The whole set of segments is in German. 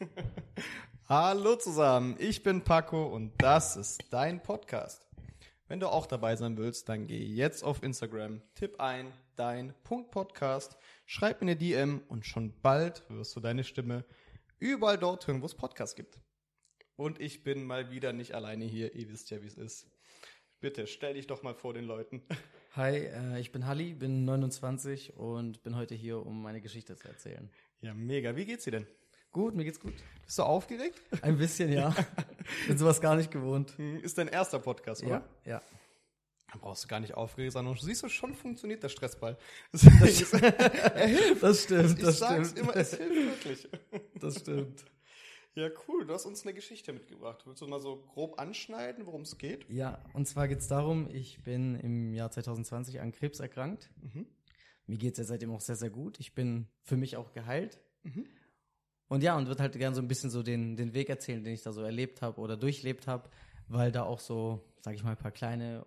Hallo zusammen, ich bin Paco und das ist dein Podcast. Wenn du auch dabei sein willst, dann geh jetzt auf Instagram, tipp ein dein Punkt Podcast, schreib mir eine DM und schon bald wirst du deine Stimme überall dort hören, wo es Podcasts gibt. Und ich bin mal wieder nicht alleine hier, ihr wisst ja, wie es ist. Bitte stell dich doch mal vor den Leuten. Hi, äh, ich bin Halli, bin 29 und bin heute hier, um meine Geschichte zu erzählen. Ja, mega. Wie geht's dir denn? Gut, mir geht's gut. Bist du aufgeregt? Ein bisschen, ja. bin sowas gar nicht gewohnt. Hm, Ist dein erster Podcast, oder? Ja, ja. Da brauchst du gar nicht aufgeregt sein. Und siehst du, schon funktioniert der Stressball. er hilft. Das stimmt, Ich das sag's stimmt. immer, es hilft wirklich. Das stimmt. Ja, cool. Du hast uns eine Geschichte mitgebracht. Willst du mal so grob anschneiden, worum es geht? Ja, und zwar geht's darum, ich bin im Jahr 2020 an Krebs erkrankt. Mhm. Mir geht's ja seitdem auch sehr, sehr gut. Ich bin für mich auch geheilt. Mhm. Und ja, und würde halt gerne so ein bisschen so den, den Weg erzählen, den ich da so erlebt habe oder durchlebt habe, weil da auch so, sag ich mal, ein paar kleine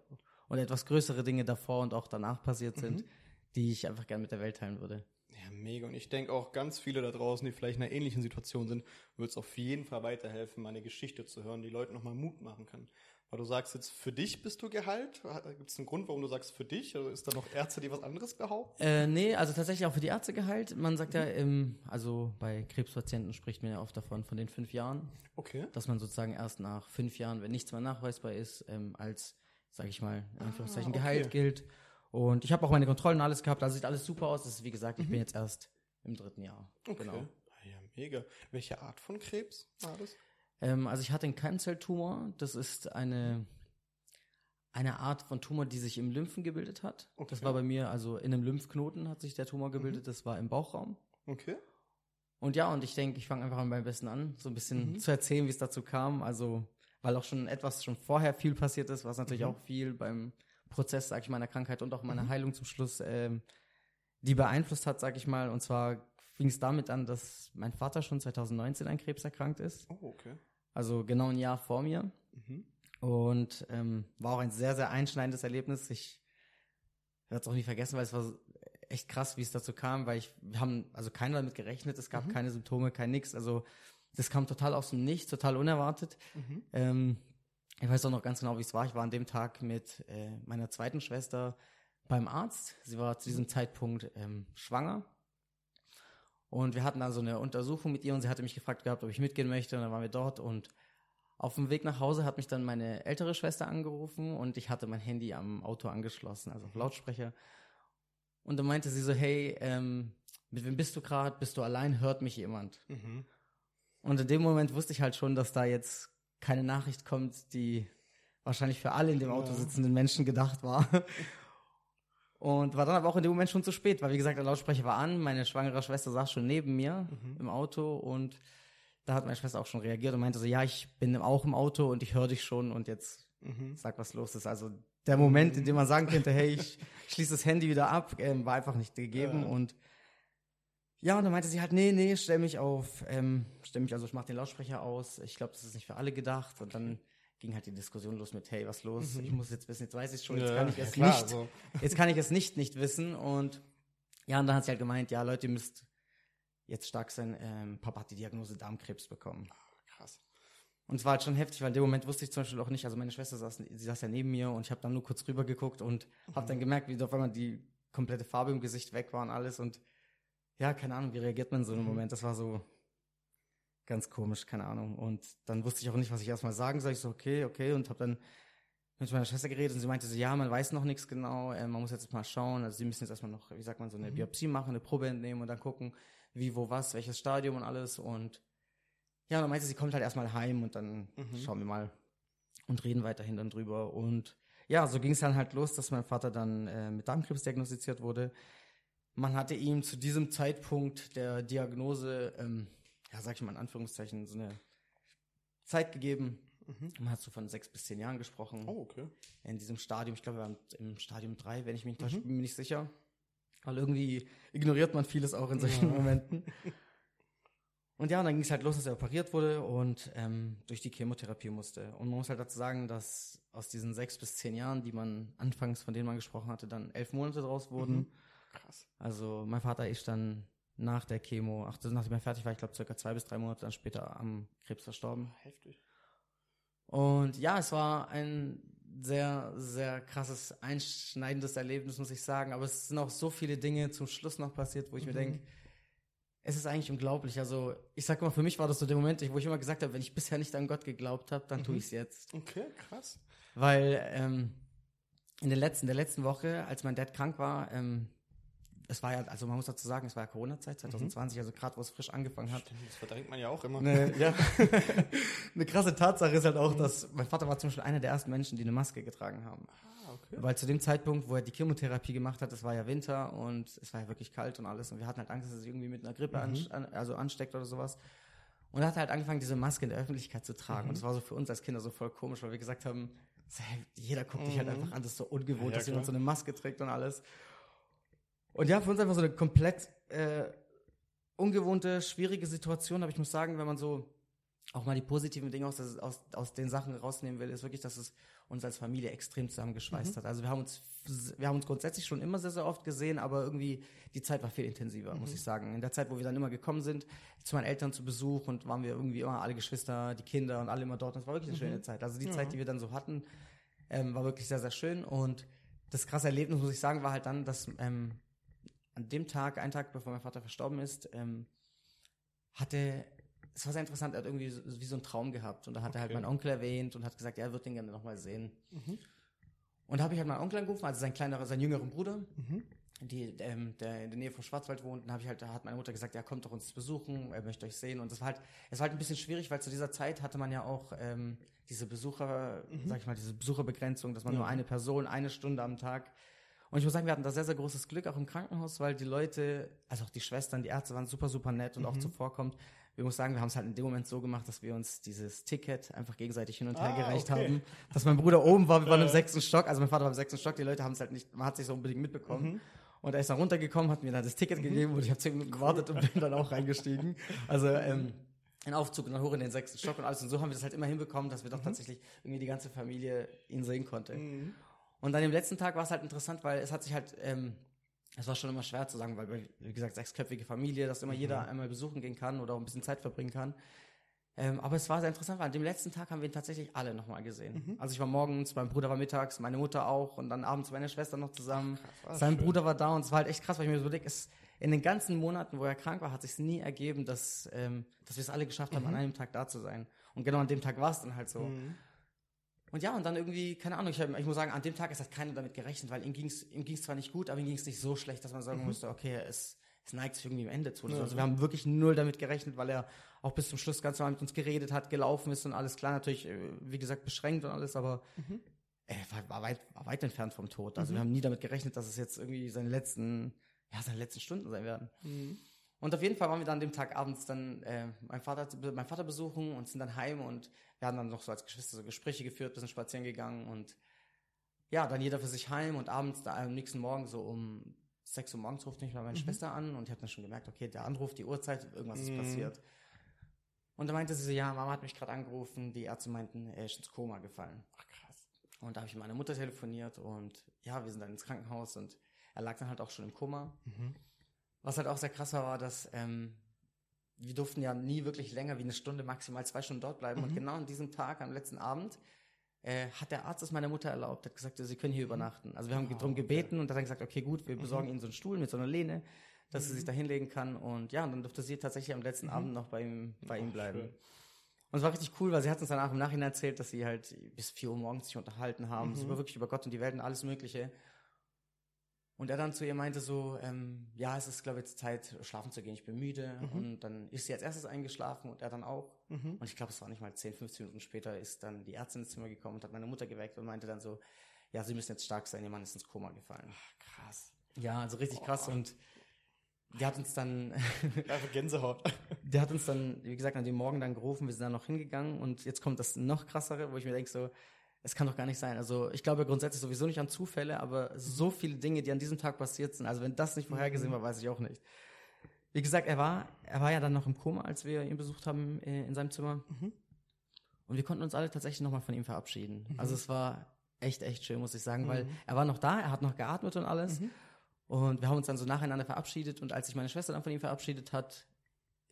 und etwas größere Dinge davor und auch danach passiert sind, Mhm. die ich einfach gerne mit der Welt teilen würde. Ja, mega. Und ich denke auch ganz viele da draußen, die vielleicht in einer ähnlichen Situation sind, wird es auf jeden Fall weiterhelfen, mal eine Geschichte zu hören, die Leuten nochmal Mut machen kann. Weil du sagst jetzt, für dich bist du geheilt. Gibt es einen Grund, warum du sagst für dich? Oder ist da noch Ärzte, die was anderes behaupten? Äh, nee, also tatsächlich auch für die Ärzte geheilt. Man sagt ja, im, also bei Krebspatienten spricht man ja oft davon, von den fünf Jahren, Okay. dass man sozusagen erst nach fünf Jahren, wenn nichts mehr nachweisbar ist, ähm, als, sag ich mal, in Anführungszeichen okay. geheilt gilt. Und ich habe auch meine Kontrollen und alles gehabt, also sieht alles super aus. Das ist, wie gesagt, ich bin jetzt erst im dritten Jahr. Okay. Genau. Ah Ja, mega. Welche Art von Krebs war das? Ähm, also ich hatte einen Keimzelltumor. Das ist eine, eine Art von Tumor, die sich im Lymphen gebildet hat. Okay. Das war bei mir, also in einem Lymphknoten hat sich der Tumor gebildet. Das war im Bauchraum. Okay. Und ja, und ich denke, ich fange einfach an beim Besten an, so ein bisschen Mhm. zu erzählen, wie es dazu kam. Also, weil auch schon etwas schon vorher viel passiert ist, was natürlich Mhm. auch viel beim Prozess, sag ich, meiner Krankheit und auch meiner Mhm. Heilung zum Schluss, ähm, die beeinflusst hat, sag ich mal. Und zwar fing es damit an, dass mein Vater schon 2019 an Krebs erkrankt ist. Oh, okay. Also genau ein Jahr vor mir. Mhm. Und ähm, war auch ein sehr, sehr einschneidendes Erlebnis. Ich werde es auch nie vergessen, weil es war echt krass, wie es dazu kam, weil ich, wir haben also keiner damit gerechnet, es gab Mhm. keine Symptome, kein nix. Also das kam total aus dem Nichts, total unerwartet. Mhm. Ähm, ich weiß auch noch ganz genau, wie es war. Ich war an dem Tag mit äh, meiner zweiten Schwester beim Arzt. Sie war zu diesem Zeitpunkt ähm, schwanger. Und wir hatten dann so eine Untersuchung mit ihr und sie hatte mich gefragt gehabt, ob ich mitgehen möchte. Und dann waren wir dort und auf dem Weg nach Hause hat mich dann meine ältere Schwester angerufen und ich hatte mein Handy am Auto angeschlossen, also auf Lautsprecher. Und dann meinte sie so, hey, ähm, mit wem bist du gerade? Bist du allein? Hört mich jemand? Mhm. Und in dem Moment wusste ich halt schon, dass da jetzt keine Nachricht kommt, die wahrscheinlich für alle in dem Auto sitzenden Menschen gedacht war. Und war dann aber auch in dem Moment schon zu spät, weil wie gesagt, der Lautsprecher war an, meine schwangere Schwester saß schon neben mir Mhm. im Auto und da hat meine Schwester auch schon reagiert und meinte so, ja, ich bin auch im Auto und ich höre dich schon und jetzt Mhm. sag, was los ist. Also der Moment, in dem man sagen könnte, hey, ich schließe das Handy wieder ab, ähm, war einfach nicht gegeben Ja. und ja, und dann meinte sie halt, nee, nee, stell mich auf, ähm, stell mich, also ich mach den Lautsprecher aus. Ich glaube, das ist nicht für alle gedacht. Und dann ging halt die Diskussion los mit, hey, was los? Mhm. Ich muss jetzt wissen, jetzt weiß ich schon, jetzt Ja, kann ich ja, es klar, nicht, so. jetzt kann ich es nicht nicht wissen. Und ja, und dann hat sie halt gemeint, ja, Leute, ihr müsst jetzt stark sein. Ähm, Papa hat die Diagnose Darmkrebs bekommen. Krass. Und es war halt schon heftig, weil in dem Moment wusste ich zum Beispiel auch nicht, also meine Schwester saß, sie saß ja neben mir und ich habe dann nur kurz rüber geguckt und habe dann gemerkt, wie auf einmal die komplette Farbe im Gesicht weg war und alles und ja, keine Ahnung, wie reagiert man in so einem Mhm. Moment? Das war so ganz komisch, keine Ahnung. Und dann wusste ich auch nicht, was ich erstmal sagen soll. Ich so, okay, okay, und habe dann mit meiner Schwester geredet und sie meinte so, ja, man weiß noch nichts genau, äh, man muss jetzt mal schauen. Also sie müssen jetzt erstmal noch, wie sagt man, so eine Mhm. Biopsie machen, eine Probe entnehmen und dann gucken, wie, wo, was, welches Stadium und alles. Und ja, dann meinte sie, sie kommt halt erstmal heim und dann Mhm. schauen wir mal und reden weiterhin dann drüber. Und ja, so ging es dann halt los, dass mein Vater dann äh, mit Darmkrebs diagnostiziert wurde. Man hatte ihm zu diesem Zeitpunkt der Diagnose, ähm, ja, sag ich mal in Anführungszeichen, so eine Zeit gegeben. Mhm. Man hat so von sechs bis zehn Jahren gesprochen. Oh, okay. In diesem Stadium, ich glaube, wir waren im Stadium drei, wenn ich mich nicht täusche, Mhm. bin mir nicht sicher. Weil irgendwie ignoriert man vieles auch in solchen Ja. Momenten. Und ja, und dann ging es halt los, dass er operiert wurde und ähm, durch die Chemotherapie musste. Und man muss halt dazu sagen, dass aus diesen sechs bis zehn Jahren, die man anfangs, von denen man gesprochen hatte, dann elf Monate draus wurden. Mhm. Krass. Also mein Vater ist dann nach der Chemo, ach, nachdem er fertig war, ich glaube circa zwei bis drei Monate dann später am Krebs verstorben. Heftig. Und ja, es war ein sehr, sehr krasses, einschneidendes Erlebnis, muss ich sagen. Aber es sind auch so viele Dinge zum Schluss noch passiert, wo ich mir denke, es ist eigentlich unglaublich. Also, ich sag mal, für mich war das so der Moment, wo ich immer gesagt habe, wenn ich bisher nicht an Gott geglaubt habe, dann tue ich es jetzt. Okay, krass. Weil ähm, in der letzten, der letzten Woche, als mein Dad krank war, ähm, es war ja, also man muss dazu sagen, es war ja Corona-Zeit 2020, also gerade wo es frisch angefangen hat. Stimmt, das verdrängt man ja auch immer. Eine, ja. eine krasse Tatsache ist halt auch, dass mein Vater war zum Beispiel einer der ersten Menschen, die eine Maske getragen haben. Ah, okay. Weil zu dem Zeitpunkt, wo er die Chemotherapie gemacht hat, es war ja Winter und es war ja wirklich kalt und alles und wir hatten halt Angst, dass er sich irgendwie mit einer Grippe anst- an, also ansteckt oder sowas. Und er hat halt angefangen, diese Maske in der Öffentlichkeit zu tragen. Und das war so für uns als Kinder so voll komisch, weil wir gesagt haben, jeder guckt dich halt einfach an, das ist so ungewohnt, Ja, dass jemand so eine Maske trägt und alles. Und ja, für uns einfach so eine komplett äh, ungewohnte, schwierige Situation. Aber ich muss sagen, wenn man so auch mal die positiven Dinge aus, das- aus, aus den Sachen rausnehmen will, ist wirklich, dass es uns als Familie extrem zusammengeschweißt hat. Also wir haben uns, wir haben uns grundsätzlich schon immer sehr, sehr oft gesehen, aber irgendwie die Zeit war viel intensiver, muss ich sagen. In der Zeit, wo wir dann immer gekommen sind, zu meinen Eltern zu Besuch und waren wir irgendwie immer alle Geschwister, die Kinder und alle immer dort. Und es war wirklich eine schöne Zeit. Also die Zeit, die wir dann so hatten, ähm, war wirklich sehr, sehr schön. Und das krasse Erlebnis, muss ich sagen, war halt dann, dass ähm, an dem Tag, einen Tag bevor mein Vater verstorben ist, ähm, hatte, es war sehr interessant, er hat irgendwie so, wie so einen Traum gehabt. Und da hat er halt Okay. meinen Onkel erwähnt und hat gesagt, ja, er wird den gerne nochmal sehen. Und da habe ich halt meinen Onkel angerufen, also sein kleinerer, seinen jüngeren Bruder, die, ähm, der in der Nähe vom Schwarzwald wohnt. Und habe ich halt, da hat meine Mutter gesagt, ja, kommt doch uns besuchen, er möchte euch sehen. Und das war halt, es war halt ein bisschen schwierig, weil zu dieser Zeit hatte man ja auch ähm, diese Besucher, sag ich mal, diese Besucherbegrenzung, dass man nur eine Person, eine Stunde am Tag. Und ich muss sagen, wir hatten da sehr, sehr großes Glück, auch im Krankenhaus, weil die Leute, also auch die Schwestern, die Ärzte waren super, super nett und auch zuvorkommt. Wir muss sagen, wir haben es halt in dem Moment so gemacht, dass wir uns dieses Ticket einfach gegenseitig hin und her Ah, gereicht okay. haben. Dass mein Bruder oben war, wir waren im sechsten Stock, also mein Vater war im sechsten Stock, die Leute haben es halt nicht, man hat sich so unbedingt mitbekommen. Und er ist dann runtergekommen, hat mir dann das Ticket gegeben und ich habe zehn Minuten gewartet und bin dann auch reingestiegen. Also ähm, ein Aufzug und dann hoch in den sechsten Stock und alles. Und so haben wir das halt immer hinbekommen, dass wir doch tatsächlich irgendwie die ganze Familie ihn sehen konnte. Und dann im letzten Tag war es halt interessant, weil es hat sich halt, ähm, es war schon immer schwer zu sagen, weil, wie gesagt, sechsköpfige Familie, dass immer jeder einmal besuchen gehen kann oder auch ein bisschen Zeit verbringen kann. Ähm, aber es war sehr interessant, weil an dem letzten Tag haben wir ihn tatsächlich alle nochmal gesehen. Also ich war morgens, mein Bruder war mittags, meine Mutter auch und dann abends meine Schwester noch zusammen. Ach, Sein schön. Bruder war da und es war halt echt krass, weil ich mir so überlege, es, in den ganzen Monaten, wo er krank war, hat sich nie ergeben, dass, ähm, dass wir es alle geschafft haben, an einem Tag da zu sein. Und genau an dem Tag war es dann halt so. Und ja, und dann irgendwie, keine Ahnung, ich, hab, ich muss sagen, an dem Tag ist halt keiner damit gerechnet, weil ihm ging's ihm ging's zwar nicht gut, aber ihm ging's nicht so schlecht, dass man sagen müsste, okay, es, es neigt sich irgendwie im Ende zu. so. Also wir haben wirklich null damit gerechnet, weil er auch bis zum Schluss ganz normal mit uns geredet hat, gelaufen ist und alles klar, natürlich, äh, wie gesagt, beschränkt und alles, aber er war, war, weit, war weit entfernt vom Tod. Also wir haben nie damit gerechnet, dass es jetzt irgendwie seine letzten, ja, seine letzten Stunden sein werden. Und auf jeden Fall waren wir dann an dem Tag abends dann äh, mein Vater, mein Vater besuchen und sind dann heim und wir haben dann noch so als Geschwister so Gespräche geführt, bisschen spazieren gegangen und ja, dann jeder für sich heim und abends da, am nächsten Morgen so um 6 Uhr morgens ruft mich mal meine Schwester an und ich habe dann schon gemerkt, okay, der Anruf, die Uhrzeit, irgendwas ist passiert. Und da meinte sie so, ja, Mama hat mich gerade angerufen, die Ärzte meinten, er ist ins Koma gefallen. Ach, krass. Und da habe ich mit meiner Mutter telefoniert und ja, wir sind dann ins Krankenhaus und er lag dann halt auch schon im Koma. Was halt auch sehr krass war, war, dass ähm, wir durften ja nie wirklich länger wie eine Stunde, maximal zwei Stunden dort bleiben. Und genau an diesem Tag, am letzten Abend, äh, hat der Arzt es meiner Mutter erlaubt, hat gesagt, sie können hier übernachten. Also wir haben darum gebeten und hat dann gesagt, okay, gut, wir besorgen Ihnen so einen Stuhl mit so einer Lehne, dass sie sich da hinlegen kann. Und ja, und dann durfte sie tatsächlich am letzten Abend noch bei ihm, bei ihm bleiben. schön. Und es war richtig cool, weil sie hat uns danach im Nachhinein erzählt, dass sie halt bis 4 Uhr morgens sich unterhalten haben. Es war wirklich über Gott und die Welt und alles Mögliche. Und er dann zu ihr meinte so, ähm, ja, es ist, glaube ich, jetzt Zeit, schlafen zu gehen, ich bin müde. Und dann ist sie als erstes eingeschlafen und er dann auch. Und ich glaube, es war nicht mal 10, 15 Minuten später, ist dann die Ärztin ins Zimmer gekommen und hat meine Mutter geweckt und meinte dann so, ja, sie müssen jetzt stark sein, ihr Mann ist ins Koma gefallen. Krass. Ja, also richtig krass und die hat uns dann, Einfach Gänsehaut. der hat uns dann, wie gesagt, an dem Morgen dann gerufen, wir sind dann noch hingegangen und jetzt kommt das noch krassere, wo ich mir denke so, es kann doch gar nicht sein. Also ich glaube grundsätzlich sowieso nicht an Zufälle, aber so viele Dinge, die an diesem Tag passiert sind, also wenn das nicht vorhergesehen war, weiß ich auch nicht. Wie gesagt, er war, er war ja dann noch im Koma, als wir ihn besucht haben äh, in seinem Zimmer. Und wir konnten uns alle tatsächlich nochmal von ihm verabschieden. Also es war echt, echt schön, muss ich sagen, weil er war noch da, er hat noch geatmet und alles. Und wir haben uns dann so nacheinander verabschiedet und als sich meine Schwester dann von ihm verabschiedet hat,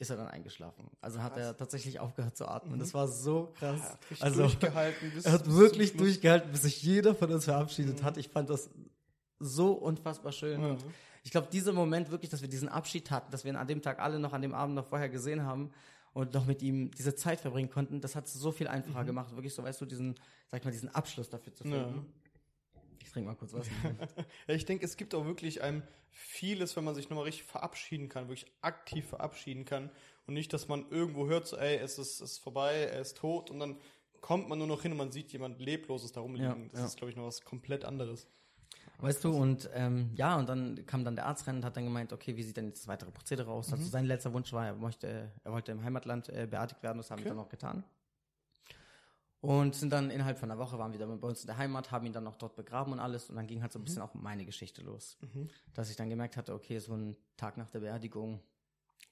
ist er dann eingeschlafen. Also hat Krass. er tatsächlich aufgehört zu atmen. Mhm. Das war so krass. Er hat richtig also er hat wirklich durchgehalten, bis sich jeder von uns verabschiedet Mhm. hat. Ich fand das so unfassbar schön. Mhm. ich glaube, dieser Moment wirklich, dass wir diesen Abschied hatten, dass wir ihn an dem Tag alle noch an dem Abend noch vorher gesehen haben und noch mit ihm diese Zeit verbringen konnten, das hat es so viel einfacher Mhm. gemacht. Wirklich so, weißt du, diesen, sag ich mal, diesen Abschluss dafür zu Ja. finden. Ich trinke mal kurz was. Ja, ich denke, es gibt auch wirklich einem vieles, wenn man sich nochmal richtig verabschieden kann, wirklich aktiv verabschieden kann und nicht, dass man irgendwo hört, so, ey, es ist, es ist vorbei, er ist tot und dann kommt man nur noch hin und man sieht jemand Lebloses da rumliegen. Ja, das ja. ist, glaube ich, noch was komplett anderes. Weißt du, und ähm, ja, und dann kam dann der Arzt rein und hat dann gemeint, okay, wie sieht denn jetzt das weitere Prozedere aus? Mhm. Also sein letzter Wunsch war, er möchte, er wollte im Heimatland äh, beerdigt werden, das haben Okay. wir dann auch getan. Und sind dann innerhalb von einer Woche waren wir dann bei uns in der Heimat, haben ihn dann auch dort begraben und alles und dann ging halt so ein bisschen auch meine Geschichte los. Mhm. Dass ich dann gemerkt hatte, okay, so ein Tag nach der Beerdigung,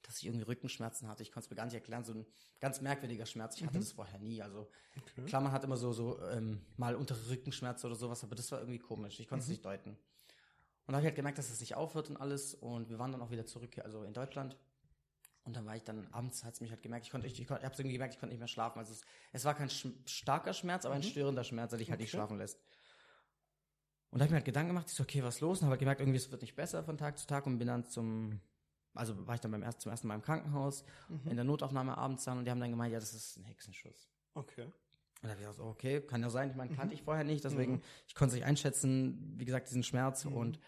dass ich irgendwie Rückenschmerzen hatte. Ich konnte es mir gar nicht erklären, so ein ganz merkwürdiger Schmerz. Ich hatte Mhm. das vorher nie. Also Okay. Klar, man hat immer so, so ähm, mal untere Rückenschmerzen oder sowas, aber das war irgendwie komisch. Ich konnte es Mhm. nicht deuten. Und da habe ich halt gemerkt, dass es nicht aufhört und alles. Und wir waren dann auch wieder zurück, also in Deutschland. Und dann war ich dann abends, hat es mich halt gemerkt, ich konnte, ich, ich, ich habe irgendwie gemerkt, ich konnte nicht mehr schlafen. Also es, es war kein sch starker Schmerz, aber ein Mhm. störender Schmerz, der dich halt nicht Okay. schlafen lässt. Und da habe ich mir halt Gedanken gemacht, ich so, okay, was ist los? Und habe halt gemerkt, irgendwie es wird nicht besser von Tag zu Tag und bin dann zum, also war ich dann beim ersten, zum ersten Mal im Krankenhaus, Mhm. in der Notaufnahme abends dann und die haben dann gemeint, ja, das ist ein Hexenschuss. Okay. Und da habe ich auch so, okay, kann ja sein. Ich meine, kannte Mhm. ich vorher nicht, deswegen, Mhm. ich konnte es nicht einschätzen, wie gesagt, diesen Schmerz Mhm. und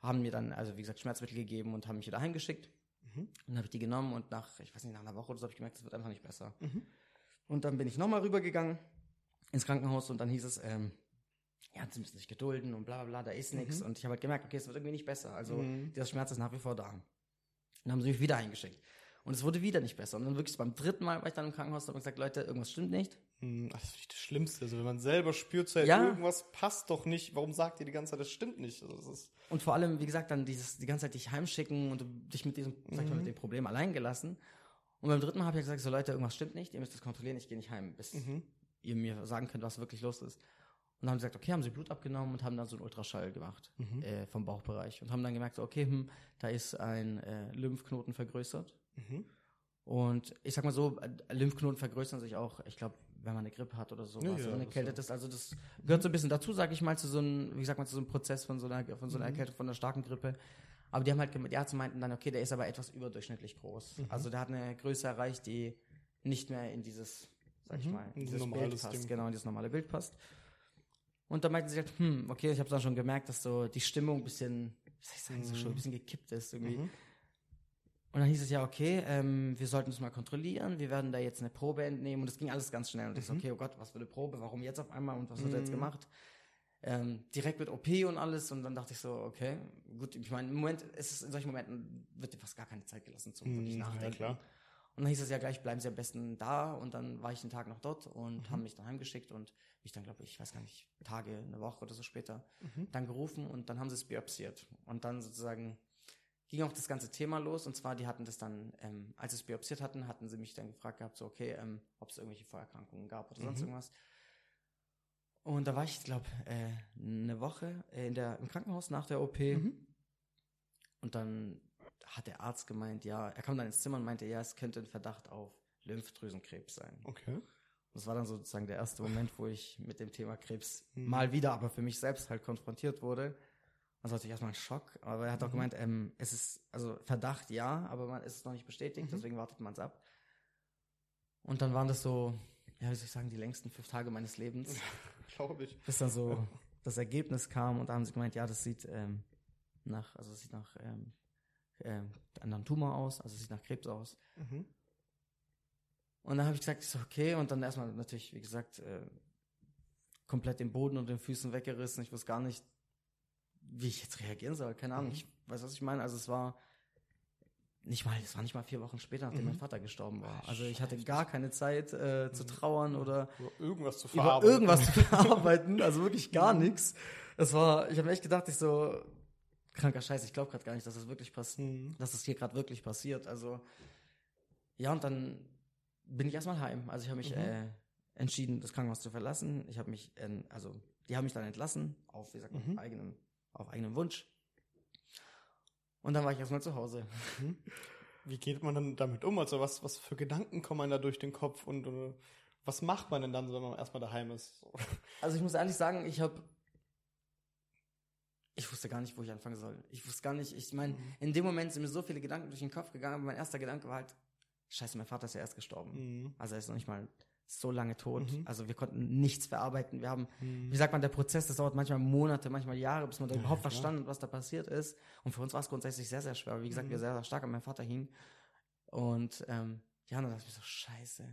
haben mir dann, also wie gesagt, Schmerzmittel gegeben und haben mich wieder heimgeschickt. Mhm. Und dann habe ich die genommen und nach, ich weiß nicht, nach einer Woche oder so habe ich gemerkt, es wird einfach nicht besser. Mhm. Und dann bin ich nochmal rübergegangen ins Krankenhaus und dann hieß es, ähm, ja, sie müssen sich gedulden und bla bla bla, da ist nichts. Mhm. Und ich habe halt gemerkt, okay, es wird irgendwie nicht besser. Also Mhm. dieser Schmerz ist nach wie vor da. Und dann haben sie mich wieder eingeschickt. Und es wurde wieder nicht besser. Und dann wirklich beim dritten Mal war ich dann im Krankenhaus und habe gesagt, Leute, irgendwas stimmt nicht. Hm, Das ist nicht das Schlimmste. Also wenn man selber spürt, so, ey, Ja. irgendwas passt doch nicht, warum sagt ihr die ganze Zeit, das stimmt nicht? Also das Und vor allem, wie gesagt, dann dieses, die ganze Zeit dich heimschicken und dich mit diesem, sag ich mal, Mhm. mit dem Problem allein gelassen. Und beim dritten Mal habe ich gesagt, so Leute, irgendwas stimmt nicht, ihr müsst das kontrollieren, ich gehe nicht heim, bis mhm. ihr mir sagen könnt, was wirklich los ist. Und dann haben sie gesagt, okay, haben sie Blut abgenommen und haben dann so einen Ultraschall gemacht Mhm. äh, vom Bauchbereich und haben dann gemerkt, so, okay, hm, da ist ein äh, Lymphknoten vergrößert. Mhm. Und ich sag mal so, äh, Lymphknoten vergrößern sich auch, ich glaube, wenn man eine Grippe hat oder sowas, Ja, ja, Kälte ja. ist. Also das gehört so ein bisschen dazu, sage ich mal, zu so einem, wie sagt man, zu so einem Prozess von so einer, von so einer Mhm. Erkältung, von einer starken Grippe. Aber die haben halt, die Ärzte meinten dann, okay, der ist aber etwas überdurchschnittlich groß. Mhm. Also der hat eine Größe erreicht, die nicht mehr in dieses, sag ich Mhm, mal, in so dieses Bild passt, Ding. genau, in dieses normale Bild passt. Und da meinten sie halt, hm, okay, ich habe dann schon gemerkt, dass so die Stimmung ein bisschen, wie soll ich sagen, so Mhm. schon ein bisschen gekippt ist irgendwie. Mhm. Und dann hieß es ja, okay, ähm, wir sollten es mal kontrollieren, wir werden da jetzt eine Probe entnehmen und es ging alles ganz schnell. Und ich so, Mhm. okay, oh Gott, was für eine Probe, warum jetzt auf einmal und was wird da jetzt Mhm. gemacht? Ähm, direkt mit OP und alles und dann dachte ich so, okay, gut, ich meine, im Moment ist es in solchen Momenten, wird dir fast gar keine Zeit gelassen zum Mhm, ja, nachdenken. klar. Und dann hieß es ja gleich, bleiben Sie am besten da und dann war ich den Tag noch dort und Mhm. haben mich dann heimgeschickt und mich dann, glaube ich, ich weiß gar nicht, Tage, eine Woche oder so später, Mhm. dann gerufen und dann haben sie es biopsiert. Und dann sozusagen ging auch das ganze Thema los. Und zwar, die hatten das dann, ähm, als sie es biopsiert hatten, hatten sie mich dann gefragt gehabt, so, okay, ähm, ob es irgendwelche Vorerkrankungen gab oder sonst Mhm. irgendwas. Und da war ich, glaube äh, eine Woche äh, in der, im Krankenhaus nach der OP. Mhm. Und dann hat der Arzt gemeint, ja, er kam dann ins Zimmer und meinte, ja, es könnte ein Verdacht auf Lymphdrüsenkrebs sein. Okay. Das war dann sozusagen der erste Moment, wo ich mit dem Thema Krebs Mhm. mal wieder, aber für mich selbst halt konfrontiert wurde. Also hatte ich erstmal einen Schock, aber er hat auch Mhm. gemeint, ähm, es ist, also Verdacht ja, aber man ist es noch nicht bestätigt, Mhm. deswegen wartet man es ab. Und dann waren das so, ja, wie soll ich sagen, die längsten fünf Tage meines Lebens, Glaube ich. bis dann so das Ergebnis kam und da haben sie gemeint, ja, das sieht ähm, nach, also es sieht nach ähm, ähm, einem Tumor aus, also es sieht nach Krebs aus. Mhm. Und dann habe ich gesagt, so, okay, und dann erstmal natürlich, wie gesagt, äh, komplett den Boden und den Füßen weggerissen. Ich wusste gar nicht, wie ich jetzt reagieren soll. Keine Ahnung, Mhm. ich weiß, was ich meine. Also es war nicht mal, es war nicht mal vier Wochen später, nachdem Mhm. mein Vater gestorben war. Also ich hatte gar keine Zeit äh, zu Mhm. trauern oder Über irgendwas zu über verarbeiten. irgendwas zu verarbeiten. Also wirklich gar nichts. Es war, ich habe echt gedacht, ich so, kranker Scheiß, ich glaube gerade gar nicht, dass das wirklich passiert Mhm. dass das hier gerade wirklich passiert. Also, ja, und dann bin ich erstmal heim. Also ich habe mich Mhm. äh, entschieden, das Krankenhaus zu verlassen. Ich habe mich, äh, also die haben mich dann entlassen, auf, wie sagt man, Mhm. Auf eigenem Wunsch. Und dann war ich erstmal zu Hause. Wie geht man dann damit um? Also was, was für Gedanken kommen da durch den Kopf und äh, was macht man denn dann, wenn man erstmal daheim ist? Also ich muss ehrlich sagen, ich habe ich wusste gar nicht, wo ich anfangen soll. Ich wusste gar nicht, ich meine, Mhm. in dem Moment sind mir so viele Gedanken durch den Kopf gegangen, aber mein erster Gedanke war halt, scheiße, mein Vater ist ja erst gestorben. Mhm. Also er ist noch nicht mal so lange tot. Mhm. Also wir konnten nichts verarbeiten. Wir haben, Mhm. wie sagt man, der Prozess, das dauert manchmal Monate, manchmal Jahre, bis man da Ja, überhaupt klar. verstanden hat, was da passiert ist. Und für uns war es grundsätzlich sehr, sehr schwer. Weil, Wie gesagt, Mhm. wir sehr, sehr stark an meinem Vater hingen. Und ähm, ja, dann dachte ich mir so, scheiße.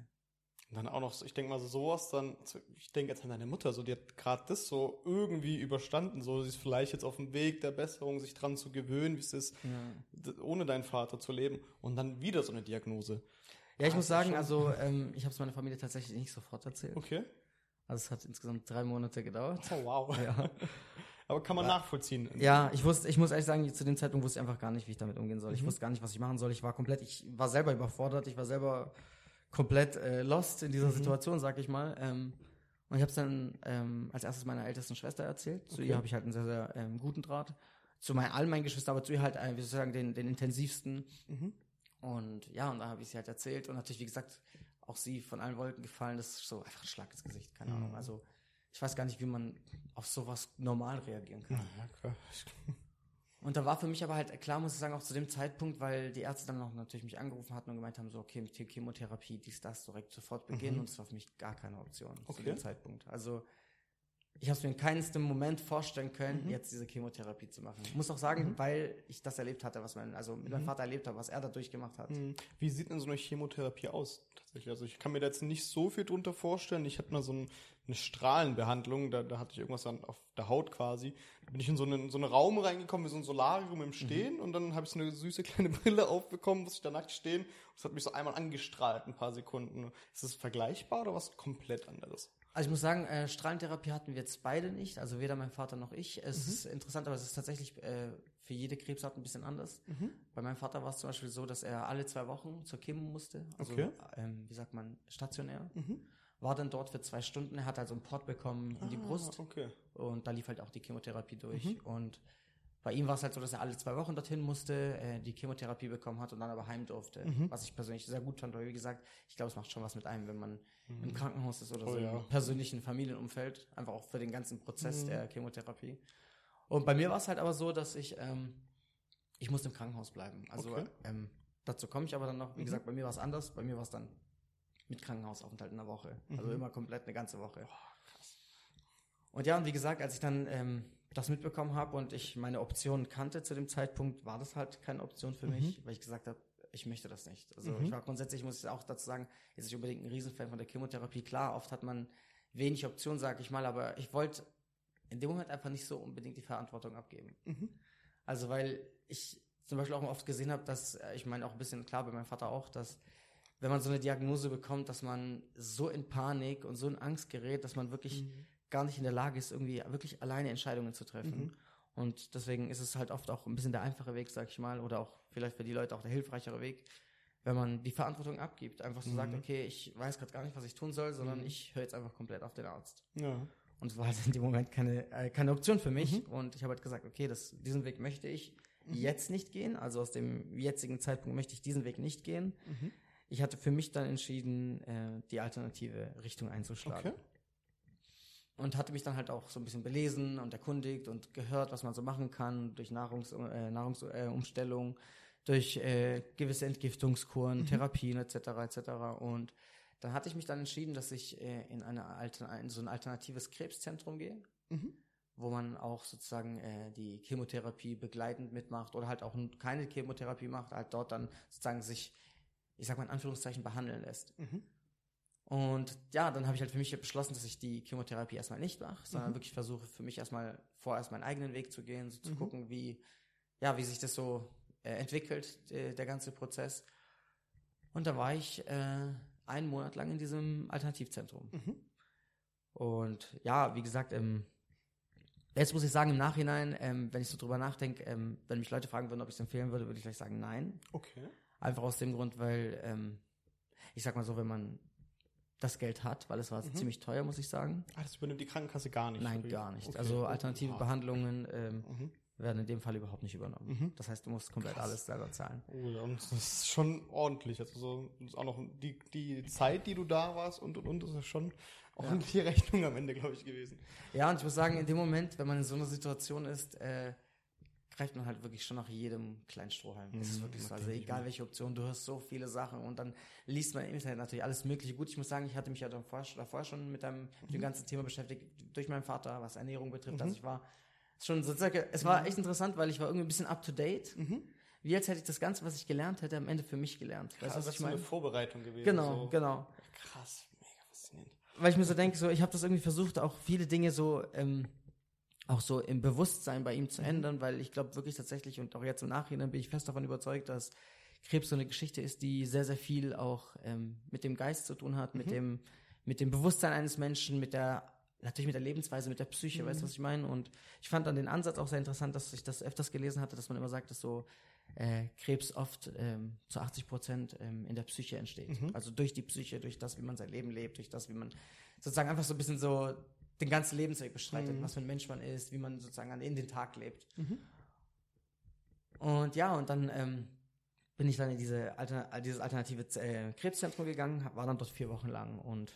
Und dann auch noch, so, ich denke mal so sowas, dann, ich denke jetzt an deine Mutter, so die hat gerade das so irgendwie überstanden, so sie ist vielleicht jetzt auf dem Weg der Besserung, sich dran zu gewöhnen, wie es ist, Ja. ohne deinen Vater zu leben und dann wieder so eine Diagnose. Ja, ich Ah, muss sagen, schon- also ähm, ich habe es meiner Familie tatsächlich nicht sofort erzählt. Okay. Also es hat insgesamt drei Monate gedauert. Oh, wow. Ja. Aber kann man Ja. nachvollziehen. ja, ich wusste, ich muss ehrlich sagen, zu dem Zeitpunkt wusste ich einfach gar nicht, wie ich damit umgehen soll. Ich Mhm. wusste gar nicht, was ich machen soll. Ich war komplett, ich war selber überfordert, ich war selber komplett äh, lost in dieser Mhm. Situation, sag ich mal. Ähm, und ich habe es dann ähm, als erstes meiner ältesten Schwester erzählt. Zu Okay. ihr habe ich halt einen sehr, sehr ähm, guten Draht. Zu meinen, all meinen Geschwistern, aber zu ihr halt, äh, wie soll ich sagen, den, den intensivsten. Mhm. Und ja, und da habe ich sie halt erzählt und natürlich, wie gesagt, auch sie von allen Wolken gefallen. Das ist so einfach ein Schlag ins Gesicht, keine Mhm. Ahnung. Also ich weiß gar nicht, wie man auf sowas normal reagieren kann. Ja, klar. Und da war für mich aber halt klar, muss ich sagen, auch zu dem Zeitpunkt, weil die Ärzte dann auch natürlich mich angerufen hatten und gemeint haben, so, okay, mit der Chemotherapie, dies, das, direkt sofort beginnen. Mhm. Und es war für mich gar keine Option zu Okay. dem Zeitpunkt. Also ich habe es mir in keinem Moment vorstellen können, Mhm. jetzt diese Chemotherapie zu machen. Ich muss auch sagen, Mhm. weil ich das erlebt hatte, was mein, also mit meinem Mhm. Vater erlebt habe, was er da durchgemacht hat. Hm. Wie sieht denn so eine Chemotherapie aus? Tatsächlich. Also ich kann mir da jetzt nicht so viel drunter vorstellen. Ich hatte mal so ein, eine Strahlenbehandlung, da, da hatte ich irgendwas an, auf der Haut quasi. Da bin ich in so einen, so einen Raum reingekommen, wie so ein Solarium im Stehen und dann habe ich so eine süße kleine Brille aufbekommen, musste ich da nackt stehen. Das hat mich so einmal angestrahlt, ein paar Sekunden. Ist das vergleichbar oder was komplett anderes? Also ich muss sagen, äh, Strahlentherapie hatten wir jetzt beide nicht, also weder mein Vater noch ich. Es Mhm. ist interessant, aber es ist tatsächlich äh, für jede Krebsart ein bisschen anders. Bei meinem Vater war es zum Beispiel so, dass er alle zwei Wochen zur Chemo musste. Also, Okay. ähm, wie sagt man, stationär. Mhm. War dann dort für zwei Stunden. Er hat also einen Port bekommen in die Ah, Brust Okay. und da lief halt auch die Chemotherapie durch. Mhm. Und bei ihm war es halt so, dass er alle zwei Wochen dorthin musste, äh, die Chemotherapie bekommen hat und dann aber heim durfte. Mhm. Was ich persönlich sehr gut fand, weil wie gesagt, ich glaube, es macht schon was mit einem, wenn man im Mhm. Krankenhaus ist oder Oh so ja. im persönlichen Familienumfeld, einfach auch für den ganzen Prozess Mhm. der Chemotherapie. Und bei mir war es halt aber so, dass ich, ähm, ich musste im Krankenhaus bleiben. Also Okay. ähm, dazu komme ich aber dann noch. Wie Mhm. gesagt, bei mir war es anders. Bei mir war es dann mit Krankenhausaufenthalt in der Woche. Also Mhm. immer komplett eine ganze Woche. Und ja, und wie gesagt, als ich dann ähm, das mitbekommen habe und ich meine Option kannte zu dem Zeitpunkt, war das halt keine Option für mich, weil ich gesagt habe, ich möchte das nicht. Also Mhm. ich war grundsätzlich, muss ich auch dazu sagen, jetzt nicht unbedingt ein Riesenfan von der Chemotherapie. Klar, oft hat man wenig Optionen, sag ich mal, aber ich wollte in dem Moment einfach nicht so unbedingt die Verantwortung abgeben. Mhm. Also weil ich zum Beispiel auch oft gesehen habe, dass, äh, ich meine auch ein bisschen klar bei meinem Vater auch, dass wenn man so eine Diagnose bekommt, dass man so in Panik und so in Angst gerät, dass man wirklich Mhm. Gar nicht in der Lage ist, irgendwie wirklich alleine Entscheidungen zu treffen. Mhm. Und deswegen ist es halt oft auch ein bisschen der einfache Weg, sag ich mal, oder auch vielleicht für die Leute auch der hilfreichere Weg, wenn man die Verantwortung abgibt. Einfach so Mhm. sagt, okay, ich weiß gerade gar nicht, was ich tun soll, sondern Mhm. ich höre jetzt einfach komplett auf den Arzt. Ja. Und es war halt in dem Moment keine, äh, keine Option für mich. Mhm. Und ich habe halt gesagt, okay, das, diesen Weg möchte ich Mhm. jetzt nicht gehen. Also aus dem jetzigen Zeitpunkt möchte ich diesen Weg nicht gehen. Mhm. Ich hatte für mich dann entschieden, äh, die alternative Richtung einzuschlagen. Okay. Und hatte mich dann halt auch so ein bisschen belesen und erkundigt und gehört, was man so machen kann durch Nahrungs, äh, Nahrungsumstellung, äh, Umstellung, durch äh, gewisse Entgiftungskuren, Mhm. Therapien etc. etc. Und dann hatte ich mich dann entschieden, dass ich äh, in, eine Altern in so ein alternatives Krebszentrum gehe, Mhm. wo man auch sozusagen äh, die Chemotherapie begleitend mitmacht oder halt auch keine Chemotherapie macht, halt dort dann sozusagen sich, ich sag mal in Anführungszeichen, behandeln lässt. Mhm. Und ja, dann habe ich halt für mich beschlossen, dass ich die Chemotherapie erstmal nicht mache, sondern Mhm. wirklich versuche für mich erstmal vorerst meinen eigenen Weg zu gehen, so zu Mhm. gucken, wie, ja, wie sich das so äh, entwickelt, äh, der ganze Prozess. Und da war ich äh, einen Monat lang in diesem Alternativzentrum. Mhm. Und ja, wie gesagt, ähm, jetzt muss ich sagen, im Nachhinein, ähm, wenn ich so drüber nachdenke, ähm, wenn mich Leute fragen würden, ob ich es empfehlen würde, würde ich gleich sagen, nein. Okay. Einfach aus dem Grund, weil, ähm, ich sag mal so, wenn man das Geld hat, weil es war Mhm. ziemlich teuer, muss ich sagen. Ah, das übernimmt die Krankenkasse gar nicht. Nein, gar nicht. Okay. Also alternative Ah. Behandlungen, ähm, Mhm. werden in dem Fall überhaupt nicht übernommen. Mhm. Das heißt, du musst komplett Krass. alles selber zahlen. Oh ja, und das ist schon ordentlich. Also so, auch noch die, die Zeit, die du da warst und und und, das ist schon ordentliche Rechnung am Ende, glaube ich, gewesen. Ja, und ich muss sagen, in dem Moment, wenn man in so einer Situation ist, äh, greift man halt wirklich schon nach jedem kleinen Strohhalm. Das ist Mhm, wirklich so. Also egal welche Option, du hörst so viele Sachen und dann liest man im Internet natürlich alles Mögliche. Gut, ich muss sagen, ich hatte mich ja davor, davor schon mit, dem, mit dem ganzen Thema beschäftigt, durch meinen Vater, was Ernährung betrifft. Mhm. Also ich war schon sozusagen, es war echt interessant, weil ich war irgendwie ein bisschen up to date. Mhm. Wie als hätte ich das Ganze, was ich gelernt hätte, am Ende für mich gelernt. Weißt du, Also was das ich ist so eine? Vorbereitung gewesen. Genau, so. genau. Krass, mega faszinierend. weil ich mir so denke, so, ich habe das irgendwie versucht, auch viele Dinge so, ähm, auch so im Bewusstsein bei ihm zu ändern, weil ich glaube wirklich tatsächlich und auch jetzt im Nachhinein bin ich fest davon überzeugt, dass Krebs so eine Geschichte ist, die sehr, sehr viel auch ähm, mit dem Geist zu tun hat, mit dem, mit dem Bewusstsein eines Menschen, mit der, natürlich mit der Lebensweise, mit der Psyche, weißt du, was ich meine? Und ich fand dann den Ansatz auch sehr interessant, dass ich das öfters gelesen hatte, dass man immer sagt, dass so äh, Krebs oft ähm, zu 80 Prozent ähm, in der Psyche entsteht. Also durch die Psyche, durch das, wie man sein Leben lebt, durch das, wie man sozusagen einfach so ein bisschen so den ganzen Lebensweg beschreitet, was für ein Mensch man ist, wie man sozusagen in den Tag lebt. Und ja, und dann ähm, bin ich dann in diese Alter, äh, dieses alternative äh, Krebszentrum gegangen, hab- war dann dort vier Wochen lang und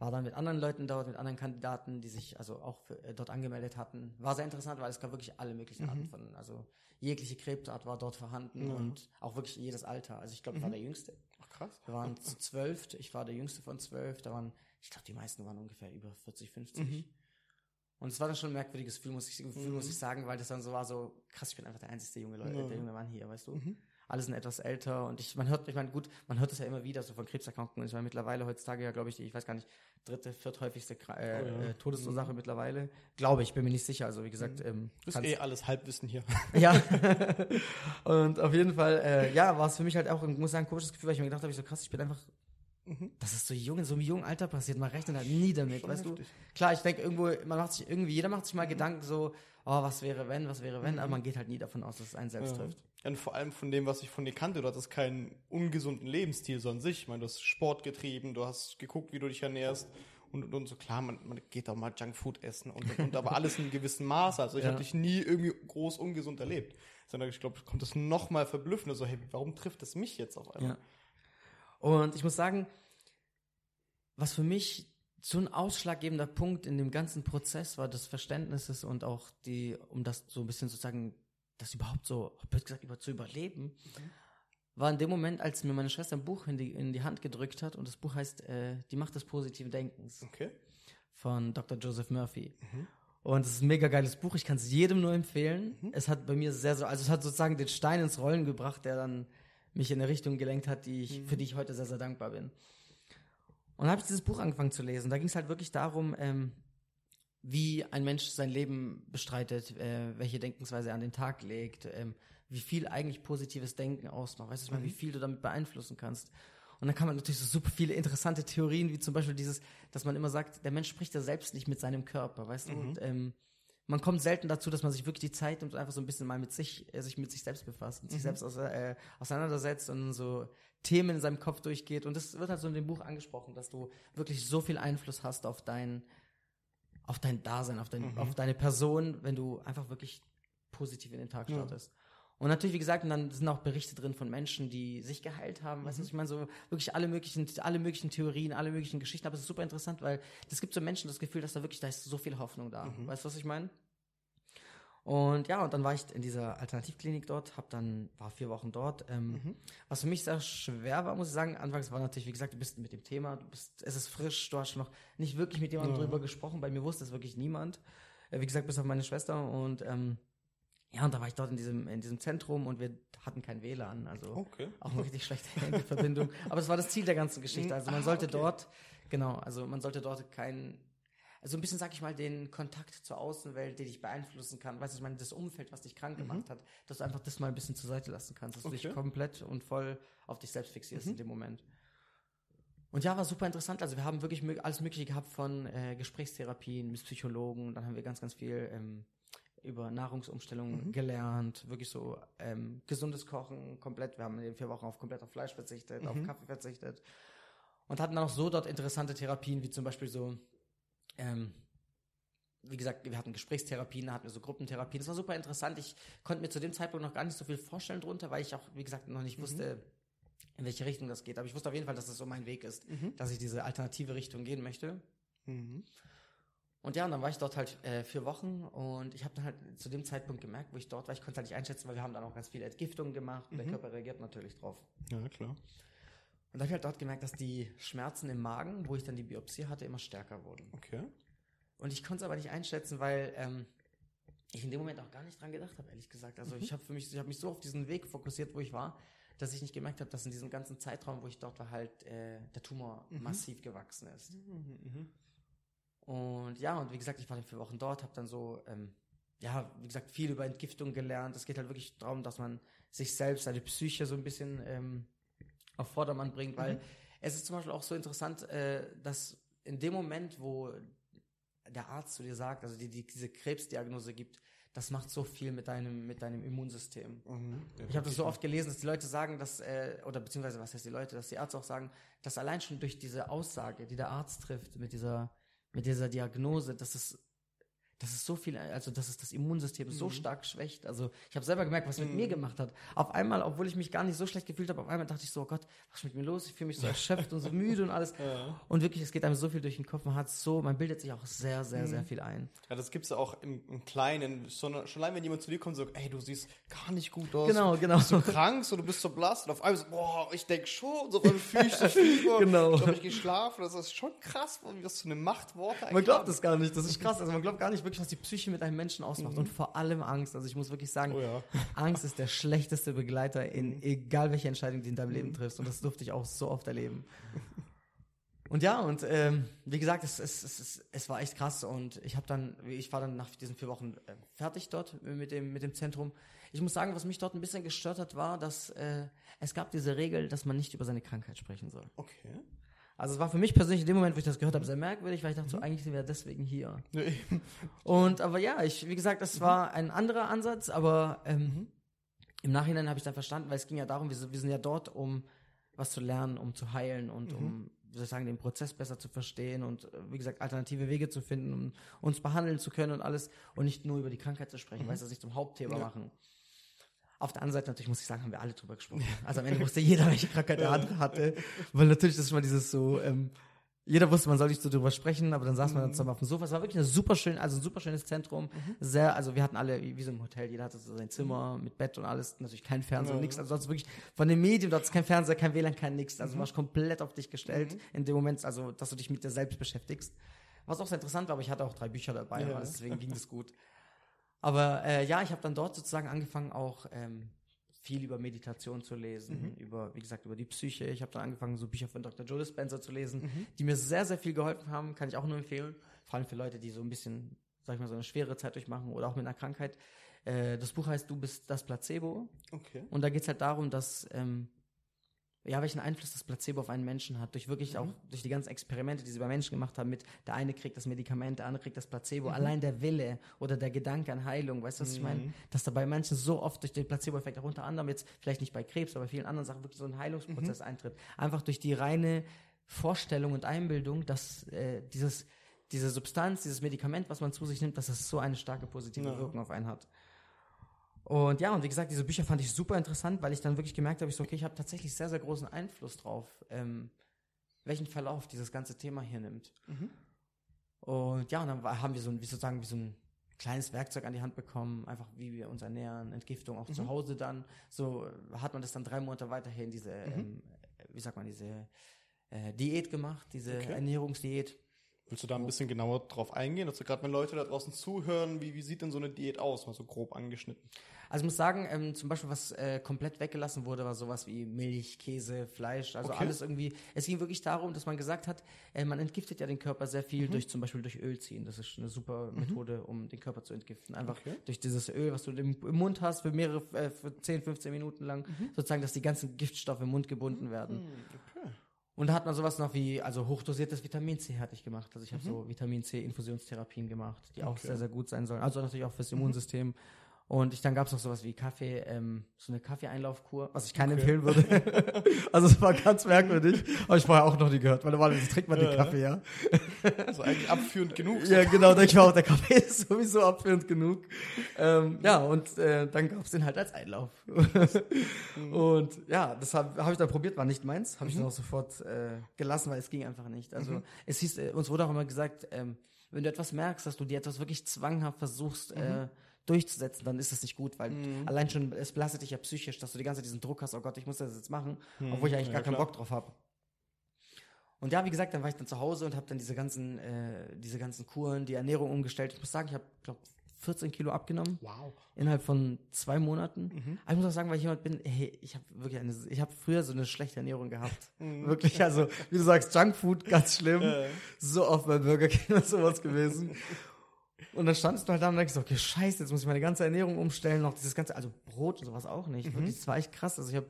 war dann mit anderen Leuten dort, mit anderen Kandidaten, die sich also auch für, äh, dort angemeldet hatten. War sehr interessant, weil es gab wirklich alle möglichen Arten von, also jegliche Krebsart war dort vorhanden und auch wirklich jedes Alter. Also ich glaube, ich war der Jüngste. Ach, krass. Wir waren zu zwölf, ich war der Jüngste von zwölf, da waren, ich glaube, die meisten waren ungefähr über 40, 50. Und es war dann schon ein merkwürdiges Gefühl, muss ich, Gefühl, muss ich sagen, weil das dann so war, so krass, ich bin einfach der einzige junge Leute, der junge Mann hier, weißt du? Alle sind etwas älter und ich, man hört, ich meine, gut, man hört es ja immer wieder so von Krebserkrankungen. Ich meine, mittlerweile heutzutage ja, glaube ich, die, ich weiß gar nicht, dritte, vierthäufigste äh, Oh ja. äh, Todesursache mittlerweile. Glaube ich, bin mir nicht sicher. Also wie gesagt, ähm, Das ist eh alles Halbwissen hier. ja. und auf jeden Fall, äh, ja, war es für mich halt auch, ich muss sagen, ein komisches Gefühl, weil ich mir gedacht habe, ich so krass, ich bin einfach, das ist so jung, in so einem jungen Alter passiert, man rechnet halt nie damit, Schon weißt heftig. du? Klar, ich denke irgendwo, man macht sich irgendwie, jeder macht sich mal Gedanken so, oh, was wäre wenn, was wäre wenn, aber man geht halt nie davon aus, dass es einen selbst trifft. Und vor allem von dem, was ich von dir kannte, du hattest keinen ungesunden Lebensstil so an sich. Ich meine, du hast Sport getrieben, du hast geguckt, wie du dich ernährst und, und, und so. Klar, man, man geht auch mal Junkfood essen und, und, und aber alles in einem gewissen Maße. Also ich Ja. habe dich nie irgendwie groß ungesund erlebt. Sondern ich glaube, kommt das noch mal verblüffender. So, hey, warum trifft es mich jetzt auf einmal? Ja. Und ich muss sagen, was für mich so ein ausschlaggebender Punkt in dem ganzen Prozess war des Verständnisses und auch die, um das so ein bisschen sozusagen, das überhaupt so, blöd gesagt, über, zu überleben, war in dem Moment, als mir meine Schwester ein Buch in die, in die Hand gedrückt hat und das Buch heißt äh, Die Macht des positiven Denkens Okay. von Dr. Joseph Murphy. Und es ist ein mega geiles Buch, ich kann es jedem nur empfehlen. Es hat bei mir sehr so, also es hat sozusagen den Stein ins Rollen gebracht, der dann mich in eine Richtung gelenkt hat, die ich, für die ich heute sehr, sehr dankbar bin. Und dann habe ich dieses Buch angefangen zu lesen. Da ging es halt wirklich darum, ähm, wie ein Mensch sein Leben bestreitet, äh, welche Denkensweise er an den Tag legt, ähm, wie viel eigentlich positives Denken ausmacht. Weißt du, meine, wie viel du damit beeinflussen kannst. Und dann kann man natürlich so super viele interessante Theorien, wie zum Beispiel dieses, dass man immer sagt, der Mensch spricht ja selbst nicht mit seinem Körper, weißt du? Und, ähm, man kommt selten dazu, dass man sich wirklich die Zeit nimmt und einfach so ein bisschen mal mit sich, äh, sich mit sich selbst befasst, mit sich selbst aus, äh, auseinandersetzt und so Themen in seinem Kopf durchgeht. Und das wird halt so in dem Buch angesprochen, dass du wirklich so viel Einfluss hast auf dein, auf dein Dasein, auf, dein, auf deine Person, wenn du einfach wirklich positiv in den Tag startest. Und natürlich, wie gesagt, und dann sind auch Berichte drin von Menschen, die sich geheilt haben. Weißt du, was ich meine, so wirklich alle möglichen, alle möglichen Theorien, alle möglichen Geschichten. Aber es ist super interessant, weil es gibt so Menschen das Gefühl, dass da wirklich, da ist so viel Hoffnung da. Weißt du, was ich meine? Und ja, und dann war ich in dieser Alternativklinik dort, hab dann, war vier Wochen dort. Ähm, Was für mich sehr schwer war, muss ich sagen. Anfangs war natürlich, wie gesagt, du bist mit dem Thema, du bist, es ist frisch, du hast noch nicht wirklich mit jemandem drüber gesprochen. Bei mir wusste es wirklich niemand. Äh, wie gesagt, bis auf meine Schwester. Und ähm, ja, und da war ich dort in diesem, in diesem Zentrum und wir hatten kein WLAN. Also Okay. auch eine richtig schlechte Handyverbindung. Aber das war das Ziel der ganzen Geschichte. Also man Ah, sollte okay. dort, genau, also man sollte dort kein, also ein bisschen, sag ich mal, den Kontakt zur Außenwelt, der dich beeinflussen kann. Weißt du, ich meine, das Umfeld, was dich krank gemacht hat, dass du einfach das mal ein bisschen zur Seite lassen kannst, dass du Okay. dich komplett und voll auf dich selbst fixierst in dem Moment. Und ja, war super interessant. Also wir haben wirklich alles Mögliche gehabt von äh, Gesprächstherapien bis Psychologen. Dann haben wir ganz, ganz viel ähm, über Nahrungsumstellung gelernt. Wirklich so ähm, gesundes Kochen komplett. Wir haben in den vier Wochen auf komplett auf Fleisch verzichtet, auf Kaffee verzichtet. Und hatten dann auch so dort interessante Therapien, wie zum Beispiel so ähm, wie gesagt, wir hatten Gesprächstherapien, da hatten wir so Gruppentherapien. Das war super interessant. Ich konnte mir zu dem Zeitpunkt noch gar nicht so viel vorstellen drunter, weil ich auch, wie gesagt, noch nicht wusste, in welche Richtung das geht. Aber ich wusste auf jeden Fall, dass das so mein Weg ist, dass ich diese alternative Richtung gehen möchte. Mhm. Und ja, und dann war ich dort halt äh, vier Wochen und ich habe dann halt zu dem Zeitpunkt gemerkt, wo ich dort war, ich konnte halt nicht einschätzen, weil wir haben dann auch ganz viele Entgiftungen gemacht und der Körper reagiert natürlich drauf. Ja, klar. Und dann habe ich halt dort gemerkt, dass die Schmerzen im Magen, wo ich dann die Biopsie hatte, immer stärker wurden. Okay. Und ich konnte es aber nicht einschätzen, weil ähm, ich in dem Moment auch gar nicht dran gedacht habe, ehrlich gesagt. Also ich habe für mich, ich habe mich so auf diesen Weg fokussiert, wo ich war, dass ich nicht gemerkt habe, dass in diesem ganzen Zeitraum, wo ich dort war, halt äh, der Tumor massiv gewachsen ist. Und ja, und wie gesagt, ich war dann vier Wochen dort, habe dann so, ähm, ja, wie gesagt, viel über Entgiftung gelernt. Es geht halt wirklich darum, dass man sich selbst, seine Psyche so ein bisschen ähm, auf Vordermann bringt, weil es ist zum Beispiel auch so interessant, äh, dass in dem Moment, wo der Arzt zu dir sagt, also die, die diese Krebsdiagnose gibt, das macht so viel mit deinem, mit deinem Immunsystem. Ich habe das so oft gelesen, dass die Leute sagen, dass, äh, oder beziehungsweise was heißt die Leute, dass die Ärzte auch sagen, dass allein schon durch diese Aussage, die der Arzt trifft, mit dieser, mit dieser Diagnose, dass es, dass es so viel, also dass es das Immunsystem so stark schwächt. Also ich habe selber gemerkt, was es mit mir gemacht hat. Auf einmal, obwohl ich mich gar nicht so schlecht gefühlt habe, auf einmal dachte ich so, oh Gott, was ist mit mir los? Ich fühle mich so erschöpft und so müde und alles. Und wirklich, es geht einem so viel durch den Kopf. Man hat so, man bildet sich auch sehr, sehr, sehr viel ein. Ja, das gibt's ja auch im, im Kleinen. Schon, schon allein, wenn jemand zu dir kommt und sagt, ey, du siehst gar nicht gut aus. Genau, genau. Bist du krank, so, du bist so blass. Und auf einmal so, boah, ich denk schon. So, auf einmal fühle ich so Fieber. Genau. Ich habe nicht geschlafen. Das ist schon krass, wie das so eine Machtworte Man glaubt das gar nicht, das ist krass. Also man glaubt gar nicht wirklich, was die Psyche mit einem Menschen ausmacht. Und vor allem Angst. Also ich muss wirklich sagen, Oh ja. Angst ist der schlechteste Begleiter in egal welche Entscheidung, die du in deinem Leben triffst. Und das durfte ich auch so oft erleben. Und ja, und ähm, wie gesagt, es, es, es, es, es war echt krass. Und ich habe dann, ich war dann nach diesen vier Wochen äh, fertig dort mit dem, mit dem Zentrum. Ich muss sagen, was mich dort ein bisschen gestört hat, war, dass äh, es gab diese Regel, dass man nicht über seine Krankheit sprechen soll. Okay. Also es war für mich persönlich in dem Moment, wo ich das gehört habe, sehr merkwürdig, weil ich dachte, so, eigentlich sind wir deswegen hier. Ja, eben. Und aber ja, ich, wie gesagt, das war ein anderer Ansatz, aber ähm, Mhm. im Nachhinein habe ich dann verstanden, weil es ging ja darum, wir sind, wir sind ja dort, um was zu lernen, um zu heilen und um, wie soll ich sagen, den Prozess besser zu verstehen und äh, wie gesagt, alternative Wege zu finden, um uns behandeln zu können und alles und nicht nur über die Krankheit zu sprechen, weil es das nicht zum Hauptthema machen. Auf der anderen Seite natürlich muss ich sagen, haben wir alle drüber gesprochen. Also am Ende wusste jeder, welche Krankheit der andere hatte. Weil natürlich das ist mal dieses so, ähm, jeder wusste, man soll nicht so drüber sprechen, aber dann saß man dann zusammen auf dem Sofa. Es war wirklich eine super schön, also ein super schönes Zentrum. Sehr, also wir hatten alle, wie, so im Hotel, jeder hatte so sein Zimmer mit Bett und alles, natürlich kein Fernseher, Ja. nichts. Also sonst wirklich von den Medien, dort ist kein Fernseher, kein WLAN, kein nix. Also du warst komplett auf dich gestellt in dem Moment, also dass du dich mit dir selbst beschäftigst. Was auch sehr interessant war, aber ich hatte auch drei Bücher dabei, Ja. alles, deswegen ging das gut. Aber äh, ja, ich habe dann dort sozusagen angefangen, auch ähm, viel über Meditation zu lesen, über, wie gesagt, über die Psyche. Ich habe dann angefangen, so Bücher von Dr. Joe Dispenza zu lesen, die mir sehr, sehr viel geholfen haben, kann ich auch nur empfehlen. Vor allem für Leute, die so ein bisschen, sag ich mal, so eine schwere Zeit durchmachen oder auch mit einer Krankheit. Äh, das Buch heißt Du bist das Placebo. Okay. Und da geht es halt darum, dass, ähm, ja, welchen Einfluss das Placebo auf einen Menschen hat. Durch wirklich auch, durch die ganzen Experimente, die sie bei Menschen gemacht haben, mit der eine kriegt das Medikament, der andere kriegt das Placebo. Allein der Wille oder der Gedanke an Heilung, weißt du, was ich meine? Dass da bei Menschen so oft durch den Placebo-Effekt, auch unter anderem jetzt vielleicht nicht bei Krebs, aber bei vielen anderen Sachen wirklich so ein Heilungsprozess eintritt. Einfach durch die reine Vorstellung und Einbildung, dass äh, dieses, diese Substanz, dieses Medikament, was man zu sich nimmt, dass es so eine starke positive Ja. Wirkung auf einen hat. Und ja, und wie gesagt, diese Bücher fand ich super interessant, weil ich dann wirklich gemerkt habe, ich so, okay, ich habe tatsächlich sehr, sehr großen Einfluss drauf, ähm, welchen Verlauf dieses ganze Thema hier nimmt. Und ja, und dann haben wir so ein, wie sozusagen, wie so ein kleines Werkzeug an die Hand bekommen, einfach wie wir uns ernähren, Entgiftung auch zu Hause dann. So äh, hat man das dann drei Monate weiterhin diese, ähm, wie sagt man, diese äh, Diät gemacht, diese Okay. Ernährungsdiät. Willst du da ein bisschen genauer drauf eingehen? Also gerade wenn Leute da draußen zuhören, wie, wie sieht denn so eine Diät aus? Mal so grob angeschnitten. Also ich muss sagen, ähm, zum Beispiel, was äh, komplett weggelassen wurde, war sowas wie Milch, Käse, Fleisch, also Okay. alles irgendwie. Es ging wirklich darum, dass man gesagt hat, äh, man entgiftet ja den Körper sehr viel durch zum Beispiel durch Öl ziehen. Das ist eine super Methode, um den Körper zu entgiften. Einfach Okay. durch dieses Öl, was du im, im Mund hast, für mehrere, äh, für 10, 15 Minuten lang, sozusagen, dass die ganzen Giftstoffe im Mund gebunden werden. Okay. Und da hat man sowas noch wie, also hochdosiertes Vitamin C hatte ich gemacht. Also ich habe so Vitamin C Infusionstherapien gemacht, die auch Okay. sehr, sehr gut sein sollen. Also natürlich auch fürs Immunsystem. Und ich, dann gab es noch sowas wie Kaffee, ähm, so eine Kaffeeeinlaufkur, was ich keinen Okay. empfehlen würde. also es war ganz merkwürdig, aber ich vorher auch noch nie gehört, weil normalerweise trinkt man den. Kaffee, ja. Also eigentlich abführend genug. Ja, genau, denke ich mir auch, der Kaffee ist sowieso abführend genug. Ähm, ja, und äh, dann gab es den halt als Einlauf. und ja, das habe hab ich dann probiert, war nicht meins, habe ich dann auch sofort äh, gelassen, weil es ging einfach nicht. Also es hieß, äh, uns wurde auch immer gesagt, ähm, wenn du etwas merkst, dass du dir etwas wirklich zwanghaft versuchst äh, durchzusetzen, dann ist das nicht gut, weil allein schon, es belastet dich ja psychisch, dass du die ganze Zeit diesen Druck hast, oh Gott, ich muss das jetzt machen, obwohl ich eigentlich ja, gar keinen klar. Bock drauf habe. Und ja, wie gesagt, dann war ich dann zu Hause und habe dann diese ganzen, äh, diese ganzen Kuren, die Ernährung umgestellt. Ich muss sagen, ich habe, glaube 14 Kilo abgenommen Wow. innerhalb von zwei Monaten. Aber ich muss auch sagen, weil ich jemand bin, hey, ich habe wirklich eine, ich habe früher so eine schlechte Ernährung gehabt. Wirklich, also wie du sagst, Junkfood, ganz schlimm. Äh. So oft bei Burger King und sowas gewesen. Und dann standest du halt da und denkst, okay, scheiße, jetzt muss ich meine ganze Ernährung umstellen, noch dieses ganze, also Brot und sowas auch nicht. Wirklich, das war echt krass. Also ich habe,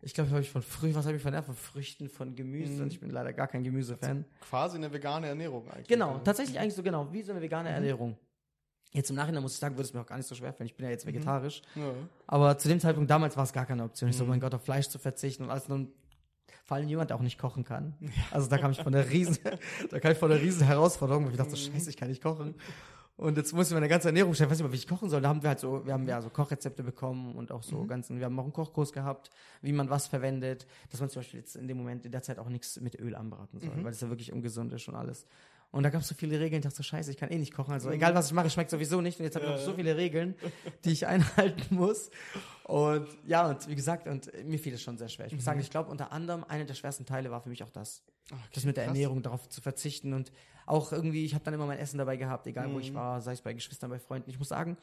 ich glaube, habe ich von früh, was habe ich von von Früchten, von Gemüse und ich bin leider gar kein Gemüsefan. Quasi eine vegane Ernährung eigentlich. Genau, Ja. tatsächlich eigentlich so genau, wie so eine vegane Ernährung. Jetzt im Nachhinein muss ich sagen, würde es mir auch gar nicht so schwer fallen. Ich bin ja jetzt vegetarisch. Ja. Aber zu dem Zeitpunkt damals war es gar keine Option. Ich so, mein Gott, auf Fleisch zu verzichten und alles nur vor allem jemand, der auch nicht kochen kann. Also da kam ich von der riesen, da kam ich von der riesen Herausforderung, wo ich dachte, so, scheiße, ich kann nicht kochen. Und jetzt muss ich meine ganze Ernährung stellen, ich weiß nicht mehr, wie ich kochen soll. Da haben wir halt so, wir haben ja so Kochrezepte bekommen und auch so ganzen, wir haben auch einen Kochkurs gehabt, wie man was verwendet, dass man zum Beispiel jetzt in dem Moment, in der Zeit auch nichts mit Öl anbraten soll, weil das ja wirklich ungesund ist und alles. Und da gab es so viele Regeln, ich dachte so, scheiße, ich kann eh nicht kochen. Also egal was ich mache, schmeckt sowieso nicht. Und jetzt habe ich noch so viele Regeln, die ich einhalten muss. Und ja, und wie gesagt, und mir fiel es schon sehr schwer. Ich muss sagen, ich glaube, unter anderem eine der schwersten Teile war für mich auch das. das mit der krass. Ernährung, darauf zu verzichten. Und auch irgendwie, ich habe dann immer mein Essen dabei gehabt, egal wo ich war, sei es bei Geschwistern, bei Freunden. Ich muss sagen,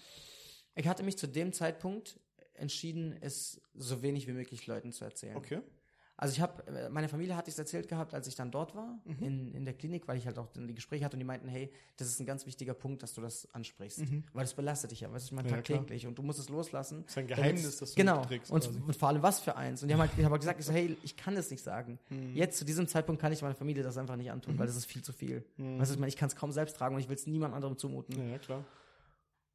ich hatte mich zu dem Zeitpunkt entschieden, es so wenig wie möglich Leuten zu erzählen. Okay. Also ich habe, meine Familie hatte ich es erzählt gehabt, als ich dann dort war, in, in der Klinik, weil ich halt auch dann die Gespräche hatte und die meinten, hey, das ist ein ganz wichtiger Punkt, dass du das ansprichst. Weil das belastet dich ja, weißt du, ich meine, Ja, tagtäglich und du musst es loslassen. ist ein Geheimnis, das du Genau. mitträgst Und, quasi. vor allem was für eins. Und die haben halt, ich habe halt gesagt, ich so, hey, ich kann es nicht sagen. Jetzt, zu diesem Zeitpunkt kann ich meiner Familie das einfach nicht antun, weil das ist viel zu viel. Weißt du, ich meine, ich kann es kaum selbst tragen und ich will es niemand anderem zumuten. Ja, klar.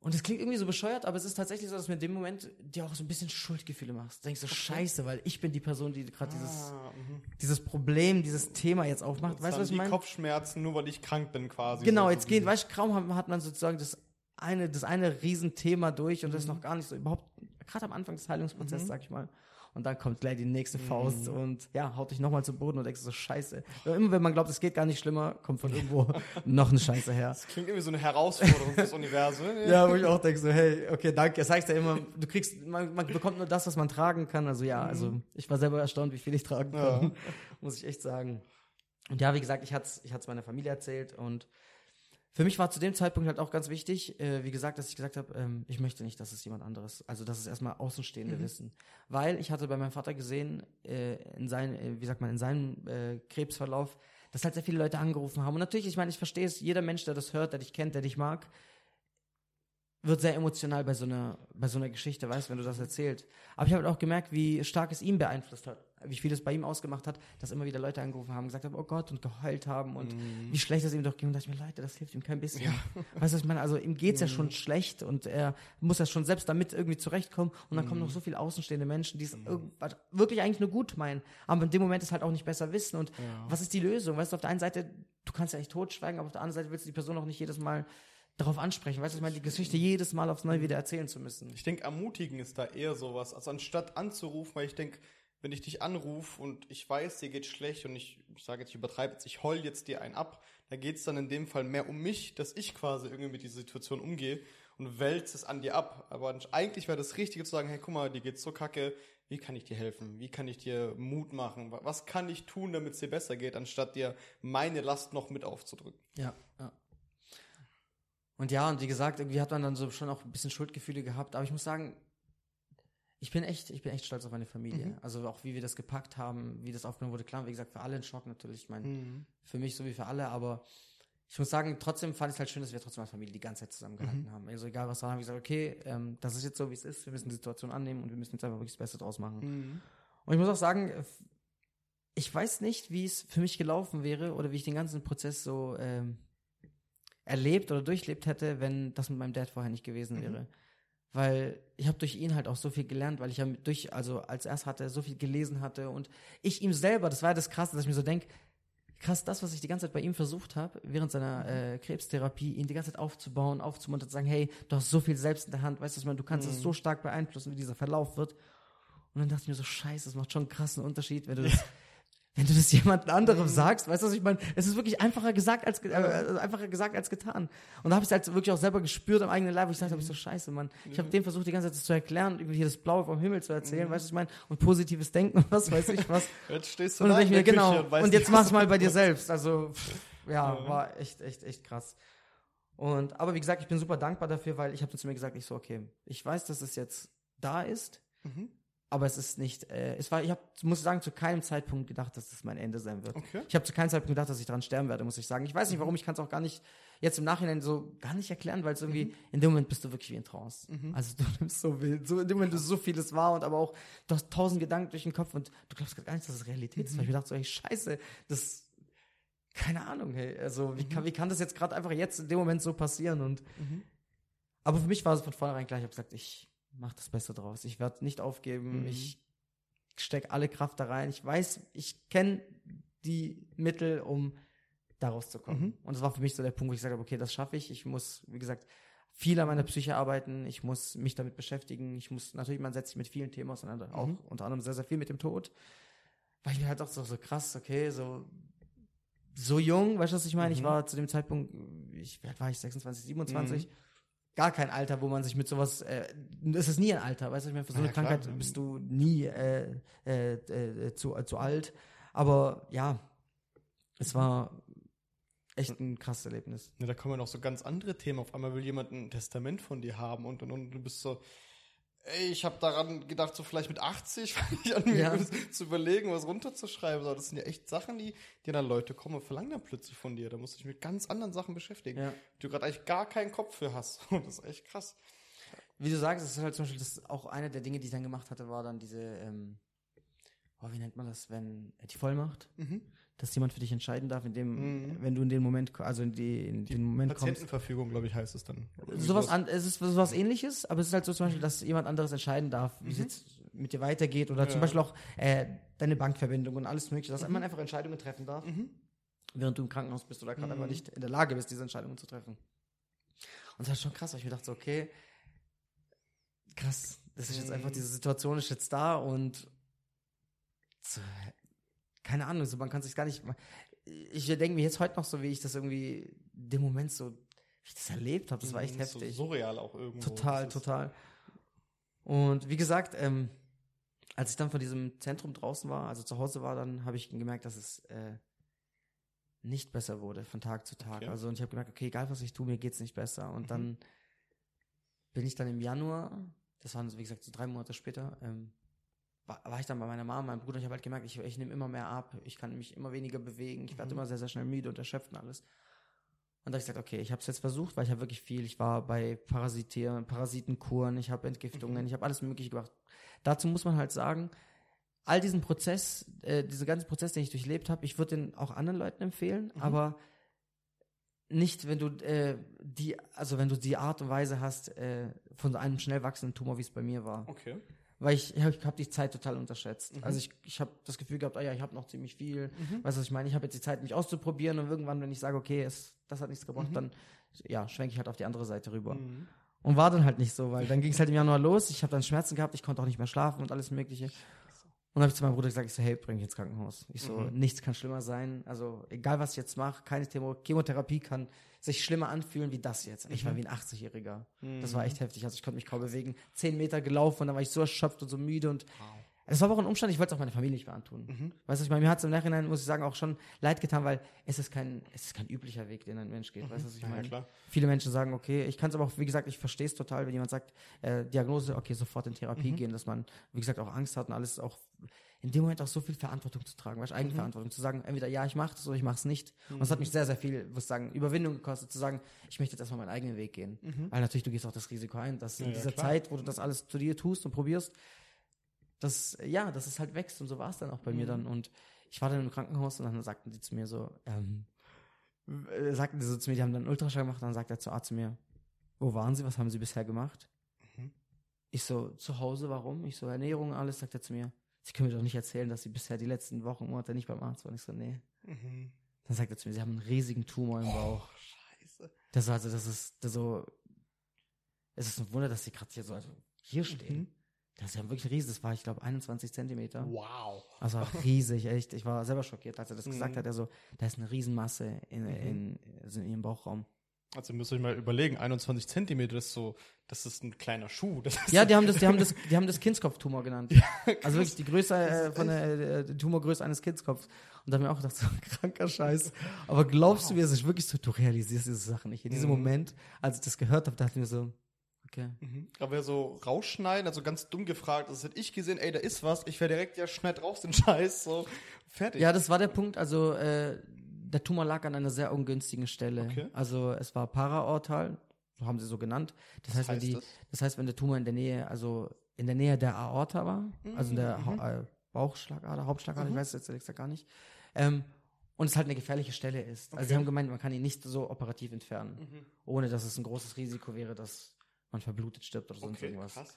Und es klingt irgendwie so bescheuert, aber es ist tatsächlich so, dass du mir in dem Moment dir auch so ein bisschen Schuldgefühle machst. Du denkst so, scheiße, weil ich bin die Person, die gerade dieses, Ah, mhm. dieses Problem, dieses Thema jetzt aufmacht. Weißt du, was ich meine? Kopfschmerzen, nur weil ich krank bin quasi. Genau, So jetzt geht, weißt du, kaum hat, man sozusagen das eine, das eine Riesenthema durch und das ist noch gar nicht so überhaupt, gerade am Anfang des Heilungsprozesses, sag ich mal. Und dann kommt gleich die nächste Faust und ja, haut dich nochmal zu Boden und denkst so, scheiße. Immer wenn man glaubt, es geht gar nicht schlimmer, kommt von irgendwo noch eine Scheiße her. Das klingt irgendwie so eine Herausforderung fürs Universum. Ja, wo ich auch denke so, hey, okay, danke. Das heißt ja immer, du kriegst, man, man bekommt nur das, was man tragen kann. Also ja, also ich war selber erstaunt, wie viel ich tragen kann, muss ich echt sagen. Und ja, wie gesagt, ich hatte es ich hat's meiner Familie erzählt und für mich war zu dem Zeitpunkt halt auch ganz wichtig, äh, wie gesagt, dass ich gesagt habe, ähm, ich möchte nicht, dass es jemand anderes, also dass es erstmal Außenstehende wissen. Weil ich hatte bei meinem Vater gesehen, äh, in seinem, äh, wie sagt man, in seinem äh, Krebsverlauf, dass halt sehr viele Leute angerufen haben. Und natürlich, ich meine, ich verstehe es, jeder Mensch, der das hört, der dich kennt, der dich mag, wird sehr emotional bei so einer, bei so einer Geschichte, weißt, wenn du das erzählst. Aber ich habe halt auch gemerkt, wie stark es ihn beeinflusst hat, wie viel es bei ihm ausgemacht hat, dass immer wieder Leute angerufen haben, gesagt haben, oh Gott, und geheult haben und wie schlecht es ihm doch ging. Und dachte ich mir, Leute, das hilft ihm kein bisschen. Weißt du, was ich meine? Also ihm geht's ja schon schlecht und er muss ja schon selbst damit irgendwie zurechtkommen. Und dann kommen noch so viele außenstehende Menschen, die es irgendwas wirklich eigentlich nur gut meinen, aber in dem Moment es halt auch nicht besser wissen. Und was ist die Lösung? Weißt du, auf der einen Seite, du kannst ja nicht totschweigen, aber auf der anderen Seite willst du die Person auch nicht jedes Mal darauf ansprechen. Weißt du, ich meine, die Geschichte jedes Mal aufs Neue wieder erzählen zu müssen. Ich denke, ermutigen ist da eher sowas. Also anstatt anzurufen, weil ich denke, wenn ich dich anrufe und ich weiß, dir geht schlecht und ich, ich sage jetzt, ich übertreibe jetzt, ich heul jetzt dir einen ab, da geht es dann in dem Fall mehr um mich, dass ich quasi irgendwie mit dieser Situation umgehe und wälze es an dir ab. Aber eigentlich wäre das Richtige zu sagen, hey, guck mal, dir geht's so kacke, wie kann ich dir helfen? Wie kann ich dir Mut machen? Wa- Was kann ich tun, damit es dir besser geht, anstatt dir meine Last noch mit aufzudrücken? Ja, ja. Und ja, und wie gesagt, irgendwie hat man dann so schon auch ein bisschen Schuldgefühle gehabt, aber ich muss sagen, ich bin echt, ich bin echt stolz auf meine Familie. Also auch wie wir das gepackt haben, wie das aufgenommen wurde. Klar, wie gesagt, für alle ein Schock natürlich. Ich meine, für mich so wie für alle, aber ich muss sagen, trotzdem fand ich es halt schön, dass wir trotzdem als Familie die ganze Zeit zusammengehalten haben. Also egal was war, haben wir gesagt, okay, ähm, das ist jetzt so, wie es ist, wir müssen die Situation annehmen und wir müssen jetzt einfach wirklich das Beste draus machen. Und ich muss auch sagen, äh, ich weiß nicht, wie es für mich gelaufen wäre oder wie ich den ganzen Prozess so ähm, erlebt oder durchlebt hätte, wenn das mit meinem Dad vorher nicht gewesen wäre. Weil ich habe durch ihn halt auch so viel gelernt, weil ich ja durch, also als erst hatte, so viel gelesen hatte und ich ihm selber, das war ja das Krasse, dass ich mir so denke, krass, das, was ich die ganze Zeit bei ihm versucht habe, während seiner äh, Krebstherapie, ihn die ganze Zeit aufzubauen, aufzumuntern, zu sagen, hey, du hast so viel selbst in der Hand, weißt du, du kannst es so stark beeinflussen, wie dieser Verlauf wird. Und dann dachte ich mir so, scheiße, das macht schon einen krassen Unterschied, wenn du das, wenn du das jemand anderem sagst, weißt du, was ich meine? Es ist wirklich einfacher gesagt als, äh, einfacher gesagt als getan. Und da habe ich es halt wirklich auch selber gespürt am eigenen Leib, wo ich dachte, hab ich so scheiße, Mann. Ich habe dem versucht, die ganze Zeit das zu erklären, irgendwie hier das Blaue vom Himmel zu erzählen, weißt du, was ich meine? Und positives Denken und was weiß ich was. Jetzt stehst du Und dann da ich mir, genau, und nicht, jetzt mach's mal bei dir selbst. Also, pff, ja, war echt, echt, echt krass. Und, aber wie gesagt, ich bin super dankbar dafür, weil ich habe zu mir gesagt, ich so, okay, ich weiß, dass es jetzt da ist, Mhm. Aber es ist nicht, äh, es war, ich habe, muss sagen, zu keinem Zeitpunkt gedacht, dass das mein Ende sein wird. Okay. Ich habe zu keinem Zeitpunkt gedacht, dass ich daran sterben werde, muss ich sagen. Ich weiß nicht warum, ich kann es auch gar nicht jetzt im Nachhinein so gar nicht erklären, weil es irgendwie, in dem Moment bist du wirklich wie in Trance. Also du nimmst so wild, so in dem Moment ist so vieles wahr und aber auch, du hast tausend Gedanken durch den Kopf und du glaubst gar nicht, dass es Realität ist, weil ich mir dachte so, hey, scheiße, das, keine Ahnung, hey, also wie kann, wie kann das jetzt gerade einfach jetzt in dem Moment so passieren? Und, aber für mich war es von vornherein klar, ich habe gesagt, ich mache das Beste draus, ich werde nicht aufgeben, Mhm. ich stecke alle Kraft da rein, ich weiß, ich kenne die Mittel, um da rauszukommen. Mhm. Und das war für mich so der Punkt, wo ich gesagt habe, okay, das schaffe ich. Ich muss, wie gesagt, viel an meiner Psyche arbeiten. Ich muss mich damit beschäftigen. Ich muss, natürlich, man setzt sich mit vielen Themen auseinander. Auch Mhm. unter anderem sehr, sehr viel mit dem Tod. Weil ich mir halt auch so, so krass, okay, so, so jung, weißt du, was ich meine? Ich Mhm. war zu dem Zeitpunkt, ich, wie alt war ich, 26, 27? Gar kein Alter, wo man sich mit sowas, äh, es ist nie ein Alter, weißt du, ich meine, für so Ja, eine klar. Krankheit bist du nie äh, äh, äh, zu, äh, zu alt. Aber ja, es war echt ein krasses Erlebnis. Ja, da kommen ja noch so ganz andere Themen. Auf einmal will jemand ein Testament von dir haben und, und, und du bist so, ey, ich habe daran gedacht, so vielleicht mit 80 fange ich an, mir Ja. zu überlegen, was runterzuschreiben. So, das sind ja echt Sachen, die, die dann Leute kommen und verlangen dann plötzlich von dir. Da musst du dich mit ganz anderen Sachen beschäftigen, Ja. die du gerade eigentlich gar keinen Kopf für hast. Und das ist echt krass. Wie du sagst, es ist halt zum Beispiel das auch eine der Dinge, die ich dann gemacht hatte, war dann diese, ähm, oh, wie nennt man das, wenn die Vollmacht, Mhm. dass jemand für dich entscheiden darf, in dem, Mhm. wenn du in den Moment, also in, die, in den Moment kommst. Patientenverfügung, glaube ich, heißt es dann. Sowas an, es ist sowas ähnliches, aber es ist halt so zum Beispiel, dass jemand anderes entscheiden darf, wie es jetzt mit dir weitergeht oder zum Ja. Beispiel auch äh, deine Bankverbindung und alles mögliche, dass man einfach Entscheidungen treffen darf, Mhm. während du im Krankenhaus bist oder gerade Mhm. einfach nicht in der Lage bist, diese Entscheidungen zu treffen. Und das ist schon krass, weil ich mir dachte, so, okay, krass, das ist jetzt einfach, Mhm. diese Situation ist jetzt da und so, keine Ahnung, so man kann sich gar nicht, ich denke mir jetzt heute noch so, wie ich das irgendwie, dem Moment so, wie ich das erlebt habe, das war echt Mhm, so heftig. surreal auch irgendwo. Total, Das total. Und wie gesagt, ähm, als ich dann von diesem Zentrum draußen war, also zu Hause war, dann habe ich gemerkt, dass es äh, nicht besser wurde von Tag zu Tag. Okay. Also und ich habe gemerkt, okay, egal was ich tue, mir geht's nicht besser. Und Mhm. dann bin ich dann im Januar, das waren so, wie gesagt so drei Monate später, ähm, war, war ich dann bei meiner Mama, meinem Bruder. Ich habe halt gemerkt, ich, ich nehme immer mehr ab, ich kann mich immer weniger bewegen, ich werde Mhm. immer sehr, sehr schnell müde und erschöpft und alles. Und da habe ich gesagt, okay, ich habe es jetzt versucht, weil ich habe wirklich viel. Ich war bei Parasitieren, Parasitenkuren, ich habe Entgiftungen, Mhm. ich habe alles Mögliche gemacht. Dazu muss man halt sagen, all diesen Prozess, äh, diesen ganzen Prozess, den ich durchlebt habe, ich würde den auch anderen Leuten empfehlen, Mhm. aber nicht, wenn du äh, die, also wenn du die Art und Weise hast äh, von einem schnell wachsenden Tumor, wie es bei mir war. Okay. Weil ich, ich habe hab die Zeit total unterschätzt. Mhm. Also ich, ich habe das Gefühl gehabt, ah ja, ich habe noch ziemlich viel. Mhm. Weißt du, was ich meine? Ich habe jetzt die Zeit, mich auszuprobieren und irgendwann, wenn ich sage, okay, es, das hat nichts gebracht, Mhm. dann ja, schwenke ich halt auf die andere Seite rüber. Mhm. Und war dann halt nicht so, weil dann ging es halt im Januar los. Ich habe dann Schmerzen gehabt, ich konnte auch nicht mehr schlafen und alles Mögliche. Und dann habe ich zu meinem Bruder gesagt, ich so, hey, bring mich ins Krankenhaus. Ich so, Mhm. nichts kann schlimmer sein. Also egal, was ich jetzt mache, keine Chemo Chemotherapie kann sich schlimmer anfühlen wie das jetzt. Ich war Mhm. wie ein 80-Jähriger. Mhm. Das war echt heftig. Also ich konnte mich kaum bewegen. Zehn Meter gelaufen und dann war ich so erschöpft und so müde und es war aber auch ein Umstand, ich wollte es auch meiner Familie nicht mehr antun. Mhm. Weißt du, ich meine, mir hat es im Nachhinein, muss ich sagen, auch schon leid getan, weil es ist kein, es ist kein üblicher Weg, den ein Mensch geht. Weißt du, was ich Mhm. Ja, meine? klar. Viele Menschen sagen, okay, ich kann es aber auch, wie gesagt, ich verstehe es total, wenn jemand sagt, äh, Diagnose, okay, sofort in Therapie Mhm. gehen, dass man, wie gesagt, auch Angst hat und alles auch in dem Moment auch so viel Verantwortung zu tragen, weißt, du, Eigenverantwortung zu sagen, entweder ja, ich mache das oder ich mache es nicht. Und es hat mich sehr, sehr viel, muss sagen, Überwindung gekostet, zu sagen, ich möchte jetzt erstmal meinen eigenen Weg gehen. Mhm. Weil natürlich, du gehst auch das Risiko ein, dass Ja, in ja, dieser klar. Zeit, wo du das alles zu dir tust und probierst, dass, ja, dass es halt wächst und so war es dann auch bei mir Mhm. dann. Und ich war dann im Krankenhaus und dann sagten die zu mir so, ähm, äh, sagten die so zu mir, die haben dann einen Ultraschall gemacht, dann sagt der zu Arzt zu mir, wo waren Sie, was haben Sie bisher gemacht? Mhm. Ich so, zu Hause, warum? Ich so, Ernährung, alles, sagt er zu mir. Sie können mir doch nicht erzählen, dass Sie bisher die letzten Wochen, Monate nicht beim Arzt waren. Ich so, nee. Mhm. Dann sagt er zu mir, Sie haben einen riesigen Tumor im Bauch. Scheiße. Das war also, das ist das so, es ist ein Wunder, dass Sie gerade hier so, also hier stehen. Mhm. Das ist ja wirklich riesig, das war, ich glaube, 21 Zentimeter. Wow. Also riesig, echt. Ich war selber schockiert, als er das Mhm. gesagt hat. Er so, da ist eine Riesenmasse in, in, also in ihrem Bauchraum. Also müsst ihr euch mal überlegen, 21 Zentimeter ist so, das ist ein kleiner Schuh. Ja, die haben das, die haben das, die haben das Kindskopftumor genannt. also wirklich die Größe äh, von der äh, Tumorgröße eines Kindskopfs. Und da haben wir auch gedacht, so kranker Scheiß. Aber glaubst du mir, es ist wirklich so, du realisierst diese Sachen nicht. In diesem Mhm. Moment, als ich das gehört habe, dachte ich mir so, okay. Mhm. Aber so rausschneiden, also ganz dumm gefragt, das hätte ich gesehen, ey, da ist was, ich wäre direkt, ja, schneid raus den Scheiß, so, fertig. Ja, das war der Punkt. Also äh, der Tumor lag an einer sehr ungünstigen Stelle. Okay. Also es war paraortal, so haben sie so genannt. Das Was heißt, wenn heißt die, das? das? heißt, wenn der Tumor in der Nähe, also in der Nähe der Aorta war, also in der Mhm. Hau- äh, Bauchschlagader, Hauptschlagader, Mhm. ich weiß jetzt ehrlich gesagt gar nicht. Ähm, und es halt eine gefährliche Stelle ist. Also sie Okay. haben gemeint, man kann ihn nicht so operativ entfernen, Mhm. ohne dass es ein großes Risiko wäre, dass man verblutet stirbt oder sonst Okay, irgendwas. krass.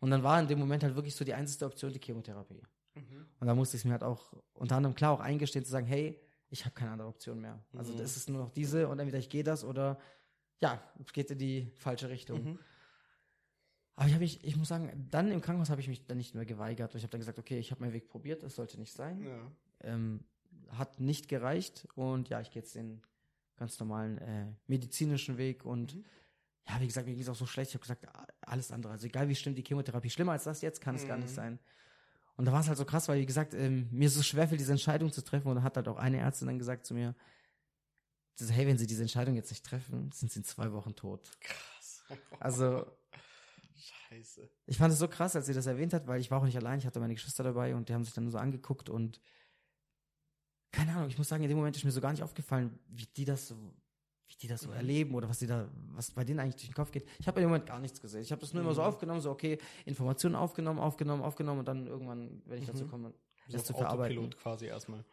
Und dann war in dem Moment halt wirklich so die einzige Option die Chemotherapie. Mhm. Und da musste ich es mir halt auch unter anderem klar auch eingestehen zu sagen, hey, ich habe keine andere Option mehr. Also Mhm. das ist nur noch diese und entweder ich gehe das oder ja, es geht in die falsche Richtung. Mhm. Aber ich habe mich, ich muss sagen, dann im Krankenhaus habe ich mich dann nicht mehr geweigert. Ich habe dann gesagt, okay, ich habe meinen Weg probiert, es sollte nicht sein. Ja. Ähm, hat nicht gereicht und ja, ich gehe jetzt den ganz normalen äh, medizinischen Weg und Mhm. ja, wie gesagt, mir ging es auch so schlecht. Ich habe gesagt, alles andere. Also egal wie schlimm die Chemotherapie, schlimmer als das jetzt kann es gar nicht Mhm. sein. Und da war es halt so krass, weil wie gesagt, ähm, mir ist es schwer, für diese Entscheidung zu treffen. Und da hat halt auch eine Ärztin dann gesagt zu mir, so, hey, wenn Sie diese Entscheidung jetzt nicht treffen, sind Sie in zwei Wochen tot. Krass. Also Scheiße. ich fand es so krass, als sie das erwähnt hat, weil ich war auch nicht allein, ich hatte meine Geschwister dabei und die haben sich dann so angeguckt und keine Ahnung, ich muss sagen, in dem Moment ist mir so gar nicht aufgefallen, wie die das so, wie die das so Mhm. erleben oder was die da, was bei denen eigentlich durch den Kopf geht. Ich habe in dem Moment gar nichts gesehen. Ich habe das nur immer so Mhm. aufgenommen, so okay, Informationen aufgenommen, aufgenommen, aufgenommen und dann irgendwann, wenn ich dazu Mhm. komme, So das zu auf verarbeiten. Autopilot quasi erstmal.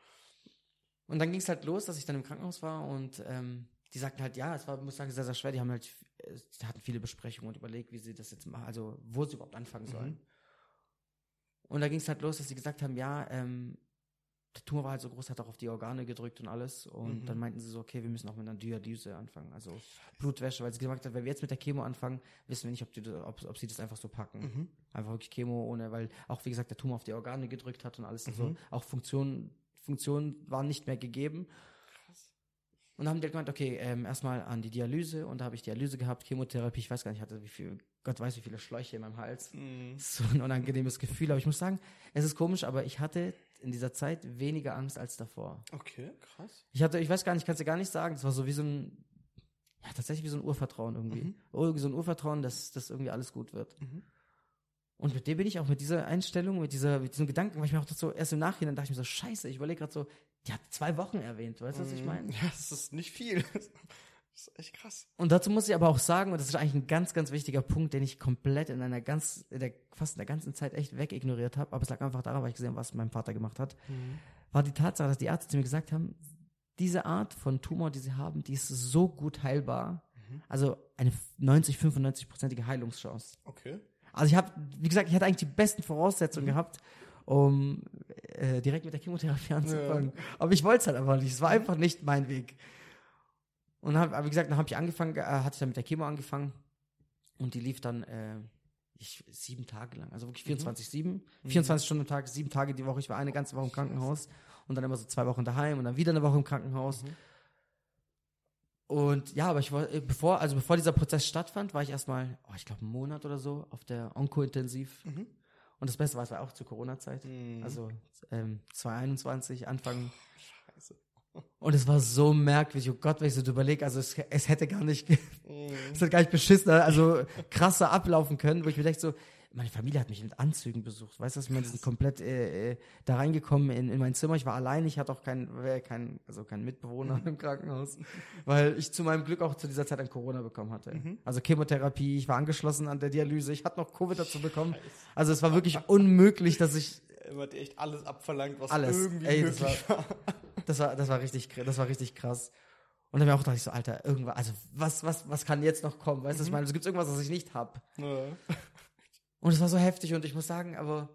Und dann ging es halt los, dass ich dann im Krankenhaus war und ähm, die sagten halt, ja, es war, muss ich sagen, sehr, sehr schwer. Die haben halt, äh, die hatten viele Besprechungen und überlegt, wie sie das jetzt machen, also wo sie überhaupt anfangen sollen. Mhm. Und da ging es halt los, dass sie gesagt haben, ja, ähm, der Tumor war halt so groß, hat auch auf die Organe gedrückt und alles. Und Mhm. dann meinten sie so, okay, wir müssen auch mit einer Dialyse anfangen, also Blutwäsche, weil sie gesagt hat, wenn wir jetzt mit der Chemo anfangen, wissen wir nicht, ob, die, ob, ob sie das einfach so packen. Mhm. Einfach wirklich Chemo ohne, weil auch, wie gesagt, der Tumor auf die Organe gedrückt hat und alles und so. Mhm. Auch Funktionen, Funktionen waren nicht mehr gegeben. Krass. Und dann haben die gemeint, okay, ähm, erstmal an die Dialyse und da habe ich Dialyse gehabt, Chemotherapie, ich weiß gar nicht, ich hatte wie viel, Gott weiß, wie viele Schläuche in meinem Hals. Mhm. So ein unangenehmes Gefühl, aber ich muss sagen, es ist komisch, aber ich hatte in dieser Zeit weniger Angst als davor. Okay, krass. Ich hatte, ich weiß gar nicht, ich kann es dir gar nicht sagen, es war so wie so ein, ja, tatsächlich wie so ein Urvertrauen irgendwie. Mhm. Irgendwie so ein Urvertrauen, dass, dass irgendwie alles gut wird. Mhm. Und mit dem bin ich auch mit dieser Einstellung, mit dieser, mit diesem Gedanken, weil ich mir auch so, erst im Nachhinein dachte ich mir so, scheiße, ich überlege gerade so, die hat zwei Wochen erwähnt, weißt du, was ich Mhm. meine? Ja, das ist nicht viel. Das ist echt krass. Und dazu muss ich aber auch sagen, und das ist eigentlich ein ganz, ganz wichtiger Punkt, den ich komplett in einer ganz, in der, fast in der ganzen Zeit echt wegignoriert habe, aber es lag einfach daran, weil ich gesehen habe, was mein Vater gemacht hat, war die Tatsache, dass die Ärzte zu mir gesagt haben, diese Art von Tumor, die sie haben, die ist so gut heilbar. Also eine 90, 95-prozentige Heilungschance. Okay. Also ich habe, wie gesagt, ich hatte eigentlich die besten Voraussetzungen gehabt, um äh, direkt mit der Chemotherapie anzufangen. Aber ich wollte es halt einfach nicht. Es war einfach nicht mein Weg. Und hab, wie gesagt, dann habe ich angefangen, äh, hatte ich dann mit der Chemo angefangen und die lief dann äh, ich, sieben Tage lang, also wirklich 24, 7, 24 Stunden am Tag, sieben Tage die Woche. Ich war eine ganze Woche im Krankenhaus und dann immer so zwei Wochen daheim und dann wieder eine Woche im Krankenhaus. Mhm. Und ja, aber ich war, äh, bevor, also bevor dieser Prozess stattfand, war ich erstmal, oh, ich glaube, einen Monat oder so auf der Onko-Intensiv. Mhm. Und das Beste war, es war auch zur Corona-Zeit. Mhm. Also ähm, 2021, Anfang. Scheiße. Und es war so merkwürdig. Oh Gott, wenn ich so überlege, also es, es hätte gar nicht, Mhm. es hätte gar nicht beschissener, also krasser ablaufen können, wo ich mir denke so, meine Familie hat mich mit Anzügen besucht. Weißt du? Die sind komplett äh, äh, da reingekommen in, in mein Zimmer. Ich war allein, ich hatte auch keinen, äh, kein, also keinen Mitbewohner im Krankenhaus, weil ich zu meinem Glück auch zu dieser Zeit an Corona bekommen hatte. Also Chemotherapie, ich war angeschlossen an der Dialyse, ich hatte noch Covid dazu bekommen. Also es war wirklich unmöglich, dass ich Immer dir echt alles abverlangt, was Alles. irgendwie Ey, möglich war. Das war, das war richtig, das war richtig krass. Und dann habe ich auch gedacht, ich so, Alter, irgendwas, also was, was, was kann jetzt noch kommen? Weißt du, was ich meine? Also gibt irgendwas, was ich nicht hab? Ja. Und es war so heftig und ich muss sagen, aber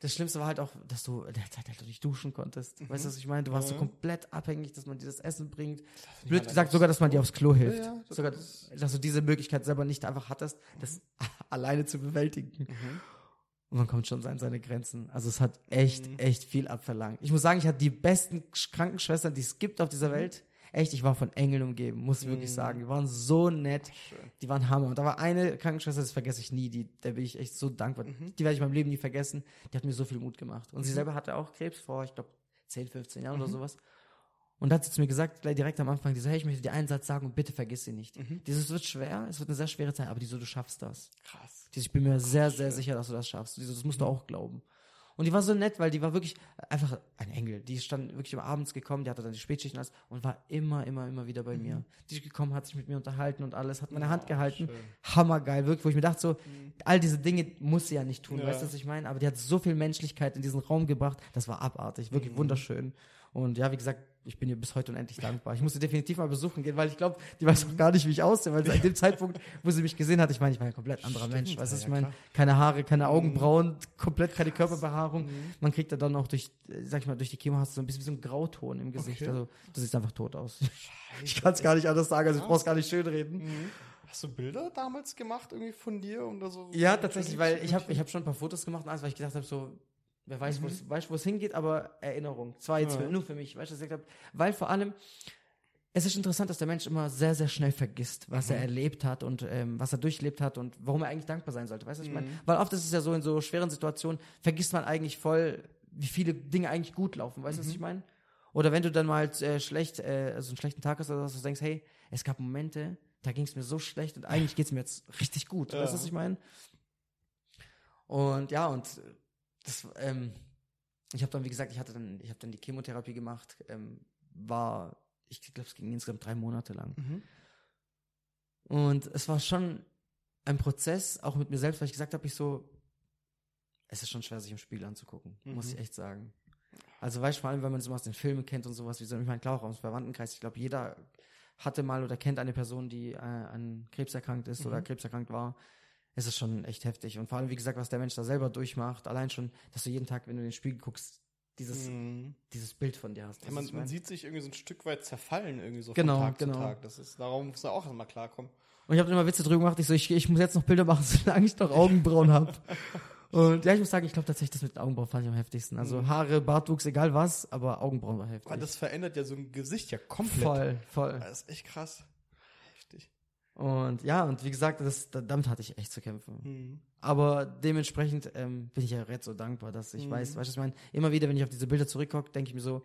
das Schlimmste war halt auch, dass du in der Zeit halt nicht duschen konntest. Weißt du, was ich meine? Du warst so Mhm. komplett abhängig, dass man dir das Essen bringt. nicht Blöd gesagt, sogar, dass man dir aufs Klo hilft. ja, das sogar, dass du diese Möglichkeit selber nicht einfach hattest, das alleine zu bewältigen. Mhm. Und man kommt schon an seine Grenzen. Also es hat echt, Mhm. echt viel abverlangt. Ich muss sagen, ich hatte die besten Sch- Krankenschwestern, die es gibt auf dieser Welt. Echt, ich war von Engeln umgeben, muss ich wirklich Mhm. sagen. Die waren so nett. Schön. Die waren Hammer. Und da war eine Krankenschwester, das vergesse ich nie, die, der bin ich echt so dankbar. Mhm. Die werde ich in meinem Leben nie vergessen. Die hat mir so viel Mut gemacht. Und sie selber hatte auch Krebs vor, ich glaube, 10, 15 Jahren Mhm. oder sowas. Und da hat sie zu mir gesagt, gleich direkt am Anfang, die so, hey, ich möchte dir einen Satz sagen und bitte vergiss sie nicht. Mhm. Dieses wird schwer, es wird eine sehr schwere Zeit, aber die so, du schaffst das. Krass. Die so, ich bin mir sehr, sehr sicher, dass du das schaffst. Die so, das musst du auch glauben. Und die war so nett, weil die war wirklich einfach ein Engel. Die ist dann wirklich immer abends gekommen, die hatte dann die Spätschichten und alles und war immer, immer, immer wieder bei mir. Die ist gekommen, hat sich mit mir unterhalten und alles, hat meine Hand Oh, gehalten. schön. Hammergeil, wirklich, wo ich mir dachte so, all diese Dinge muss sie ja nicht tun, Ja. weißt du, was ich meine? Aber die hat so viel Menschlichkeit in diesen Raum gebracht, das war abartig, wirklich Mhm. wunderschön. Und ja, wie gesagt, ich bin ihr bis heute unendlich dankbar. Ich musste definitiv mal besuchen gehen, weil ich glaube, die weiß auch gar nicht, wie ich aussehe, weil an dem Zeitpunkt, wo sie mich gesehen hat, ich meine, ich war ein komplett anderer Stimmt, Mensch. Weißt du, ja, ich meine? Mhm. Keine Haare, keine Augenbrauen, komplett keine Körperbehaarung. Mhm. Man kriegt ja dann auch durch, sag ich mal, durch die Chemo hast du so ein bisschen wie so ein Grauton im Gesicht. Okay. Also, du siehst einfach tot aus. Scheiße. Ich kann es gar nicht anders sagen, also ich brauch's gar nicht schönreden. Mhm. Hast du Bilder damals gemacht irgendwie von dir da so? Ja, tatsächlich, weil ich habe ich hab schon ein paar Fotos gemacht und alles, weil ich gedacht habe, so, wer weiß, wo es weiß, wo es hingeht, aber Erinnerung. Zwar jetzt Mhm. Ja. für, nur für mich, weißt du, was ich gesagt habe. Weil vor allem, es ist interessant, dass der Mensch immer sehr, sehr schnell vergisst, was er erlebt hat und ähm, was er durchlebt hat und warum er eigentlich dankbar sein sollte. Weißt du, was ich meine? Mhm. Weil oft ist es ja so, in so schweren Situationen vergisst man eigentlich voll, wie viele Dinge eigentlich gut laufen. Weißt du, was ich meine? Oder wenn du dann mal äh, schlecht, äh, also einen schlechten Tag hast, oder dass du denkst, hey, es gab Momente, da ging es mir so schlecht und eigentlich geht es mir jetzt richtig gut. Ja. Weißt du, was ich meine? Und ja, und das, ähm, ich habe dann, wie gesagt, ich hatte dann, ich habe dann die Chemotherapie gemacht, ähm, war, ich glaube, es ging insgesamt drei Monate lang. Mhm. Und es war schon ein Prozess, auch mit mir selbst, weil ich gesagt habe, ich so, es ist schon schwer, sich im Spiel anzugucken, muss Mhm. ich echt sagen. Also weißt du, vor allem, wenn man es immer aus den Filmen kennt und sowas, wie so, ich meine, klar, auch aus dem Verwandtenkreis, ich glaube, jeder hatte mal oder kennt eine Person, die äh, an Krebs erkrankt ist oder Mhm. krebserkrankt war. Es ist schon echt heftig. Und vor allem, wie gesagt, was der Mensch da selber durchmacht, allein schon, dass du jeden Tag, wenn du in den Spiegel guckst, dieses, Mhm. dieses Bild von dir hast. Ja, du, man, man sieht sich irgendwie so ein Stück weit zerfallen, irgendwie so Genau, von Tag genau. zu Tag. Das ist, darum muss er auch erstmal klarkommen. Und ich habe immer Witze drüber gemacht. Ich so, ich, ich muss jetzt noch Bilder machen, solange ich noch Augenbrauen habe. Und ja, ich muss sagen, ich glaube tatsächlich, das mit den Augenbrauen fand ich am heftigsten. Also Mhm. Haare, Bartwuchs, egal was, aber Augenbrauen war heftig. Weil das verändert ja so ein Gesicht ja komplett. voll, voll. Das ist echt krass. Und ja, und wie gesagt, das, da- damit hatte ich echt zu kämpfen. Mhm. Aber dementsprechend ähm, bin ich ja jetzt so dankbar, dass ich Mhm. weiß, weißt du, was ich meine? Immer wieder, wenn ich auf diese Bilder zurückgucke, denke ich mir so,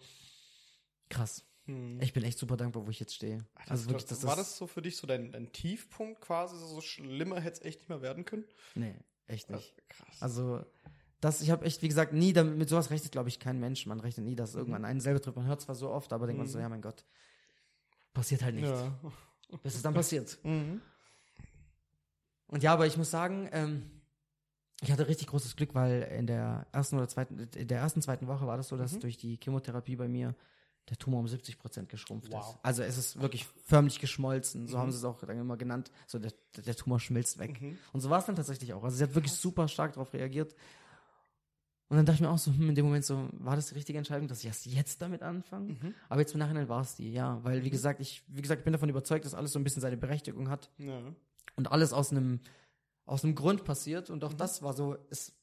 krass. Mhm. Ich bin echt super dankbar, wo ich jetzt stehe. Ach, das Also wirklich, doch- das war das so für dich so dein, dein Tiefpunkt quasi? So schlimmer hätte es echt nicht mehr werden können? Nee, echt nicht. Krass. Also, das, ich habe echt, wie gesagt, nie damit, mit sowas rechnet, glaube ich, kein Mensch. Man rechnet nie, dass irgendwann einen selber trifft. Man hört zwar so oft, aber denkt man so, Mhm. ja, mein Gott, passiert halt nicht. ja. Bis es dann passiert. Mhm. Und ja, aber ich muss sagen, ähm, ich hatte richtig großes Glück, weil in der ersten oder zweiten, in der ersten, zweiten Woche war das so, dass Mhm. durch die Chemotherapie bei mir der Tumor um 70 Prozent geschrumpft Wow. ist. Also es ist wirklich förmlich geschmolzen. So Mhm. haben sie es auch dann immer genannt. So der, der Tumor schmilzt weg. Mhm. Und so war es dann tatsächlich auch. Also sie hat wirklich super stark darauf reagiert. Und dann dachte ich mir auch so, hm, in dem Moment so, war das die richtige Entscheidung, dass ich erst jetzt damit anfange? Mhm. Aber jetzt im Nachhinein war es die, ja. Weil, wie gesagt, ich, wie gesagt, ich bin davon überzeugt, dass alles so ein bisschen seine Berechtigung hat Ja. und alles aus einem, aus einem Grund passiert. Und auch Mhm. das war so, es,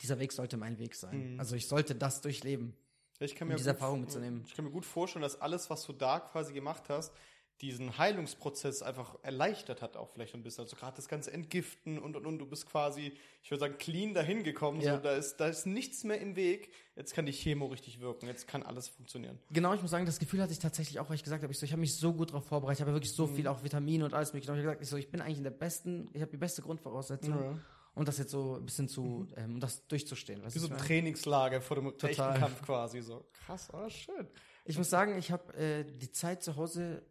dieser Weg sollte mein Weg sein. Mhm. Also ich sollte das durchleben. Ich kann Um mir diese gut- Erfahrung mitzunehmen. Ich kann mir gut vorstellen, dass alles, was du da quasi gemacht hast, diesen Heilungsprozess einfach erleichtert hat, auch vielleicht ein bisschen. Also gerade das ganze Entgiften und und und. Du bist quasi, ich würde sagen, clean dahin gekommen. Ja. So, da, ist, da ist nichts mehr im Weg. Jetzt kann die Chemo richtig wirken. Jetzt kann alles funktionieren. Genau, ich muss sagen, das Gefühl hatte ich tatsächlich auch, weil ich gesagt habe, ich, so, ich habe mich so gut darauf vorbereitet, ich habe wirklich so viel auch Vitamine und alles mögliche. Ich habe gesagt, ich, so, ich bin eigentlich in der besten, ich habe die beste Grundvoraussetzung, um das jetzt so ein bisschen zu, ähm, um das durchzustehen. Wie so ein? Trainingslager vor dem echten Total. Kampf quasi. So krass, aber schön. Ich muss sagen, ich habe äh, die Zeit zu Hause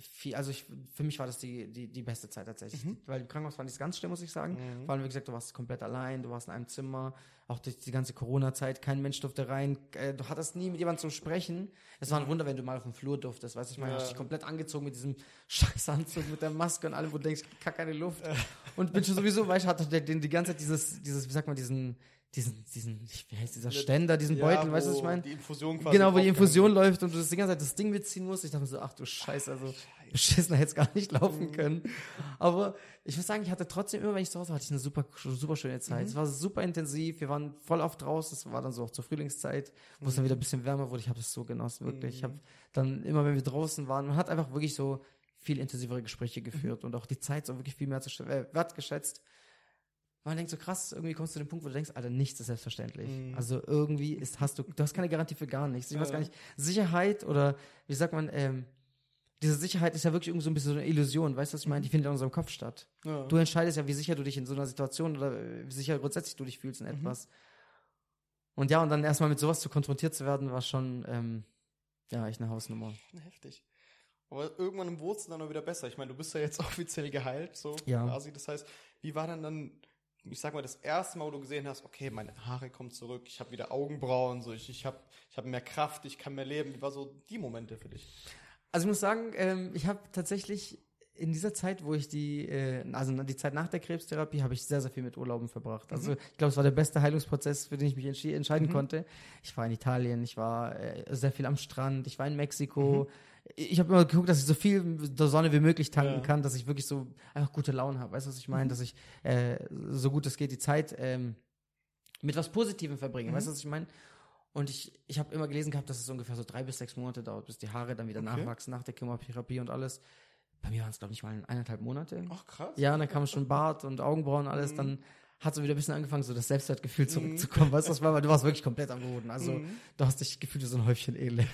viel, also ich, für mich war das die, die, die beste Zeit tatsächlich. Mhm. Weil im Krankenhaus fand ich es ganz schlimm, muss ich sagen. Vor allem, wie gesagt, du warst komplett allein, du warst in einem Zimmer, auch durch die ganze Corona-Zeit, kein Mensch durfte rein, äh, du hattest nie mit jemandem zu sprechen. Es war ein Wunder, wenn du mal auf dem Flur durftest, weißt du, ich meine, Ja. hast dich komplett angezogen mit diesem Scheißanzug, mit der Maske und allem, wo du denkst, ich kack keine Luft. Und bin schon sowieso, weißt du, hatte den, die ganze Zeit dieses, dieses, wie sagt man, diesen, diesen, diesen, wie heißt dieser Ständer, diesen Beutel, weißt du, was ich meine? Die Infusion quasi Genau, wo die Infusion läuft und du das die ganze Zeit das Ding mitziehen musst. Ich dachte mir so, ach du Scheiße, also beschissener hätte es gar nicht laufen Mhm. können. Aber ich muss sagen, ich hatte trotzdem immer, wenn ich zu Hause war, hatte ich eine super, super schöne Mhm. Zeit. Es war super intensiv, wir waren voll oft draußen, es war dann so auch zur Frühlingszeit, wo Mhm. es dann wieder ein bisschen wärmer wurde. Ich habe es so genossen, wirklich. Ich habe dann immer, wenn wir draußen waren, man hat einfach wirklich so viel intensivere Gespräche Mhm. geführt und auch die Zeit so wirklich viel mehr äh, wertgeschätzt. Man denkt so krass, irgendwie kommst du zu dem Punkt, wo du denkst, Alter, nichts ist selbstverständlich. Mhm. Also irgendwie ist, hast du, du hast keine Garantie für gar nichts. Ich weiß Ja. gar nicht, Sicherheit oder wie sagt man, ähm, diese Sicherheit ist ja wirklich irgendwie so ein bisschen so eine Illusion, weißt du, was ich meine? Die findet in unserem Kopf statt. Ja. Du entscheidest ja, wie sicher du dich in so einer Situation oder äh, wie sicher grundsätzlich du dich fühlst in etwas. Und ja, und dann erstmal mit sowas zu konfrontiert zu werden, war schon, ähm, ja, echt eine Hausnummer. Heftig. Aber irgendwann wurde es dann auch wieder besser. Ich meine, du bist ja jetzt offiziell geheilt, so Ja. quasi. Das heißt, wie war denn dann, ich sag mal, das erste Mal, wo du gesehen hast, okay, meine Haare kommen zurück, ich habe wieder Augenbrauen, so ich, ich habe ich hab mehr Kraft, ich kann mehr leben. Wie war so die Momente für dich? Also ich muss sagen, ähm, ich habe tatsächlich in dieser Zeit, wo ich die, äh, also die Zeit nach der Krebstherapie, habe ich sehr, sehr viel mit Urlauben verbracht. Also ich glaube, es war der beste Heilungsprozess, für den ich mich entschi- entscheiden konnte. Ich war in Italien, ich war äh, sehr viel am Strand, ich war in Mexiko. Ich habe immer geguckt, dass ich so viel der Sonne wie möglich tanken Ja. kann, dass ich wirklich so einfach gute Laune habe. Weißt du, was ich meine? Dass ich äh, so gut es geht die Zeit ähm, mit was Positivem verbringe. Weißt du, was ich meine? Und ich, ich habe immer gelesen gehabt, dass es ungefähr so drei bis sechs Monate dauert, bis die Haare dann wieder Okay. nachwachsen nach der Chemotherapie und alles. Bei mir waren es, glaube ich, mal eineinhalb Monate. Ach, krass. Ja, und dann kam schon Bart und Augenbrauen und Mhm. alles. Dann hat so wieder ein bisschen angefangen, so das Selbstwertgefühl zurückzukommen. Weißt du, was war? Du warst wirklich komplett am Boden. Also, Mhm. du hast dich gefühlt wie so ein Häufchen Elend.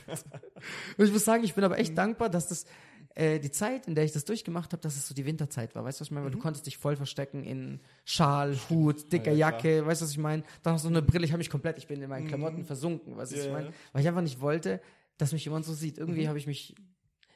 und ich muss sagen, ich bin aber Mhm. echt dankbar, dass das äh, die Zeit, in der ich das durchgemacht habe, dass es so die Winterzeit war. Weißt du, was ich meine? Weil du konntest dich voll verstecken in Schal, Hut, dicker Mhm. Ja, Jacke. Weißt du, was ich meine? Dann hast du so eine Brille. Ich habe mich komplett, ich bin in meinen Klamotten versunken. Weißt du, was ich meine? Weil ich einfach nicht wollte, dass mich jemand so sieht. Irgendwie habe ich mich,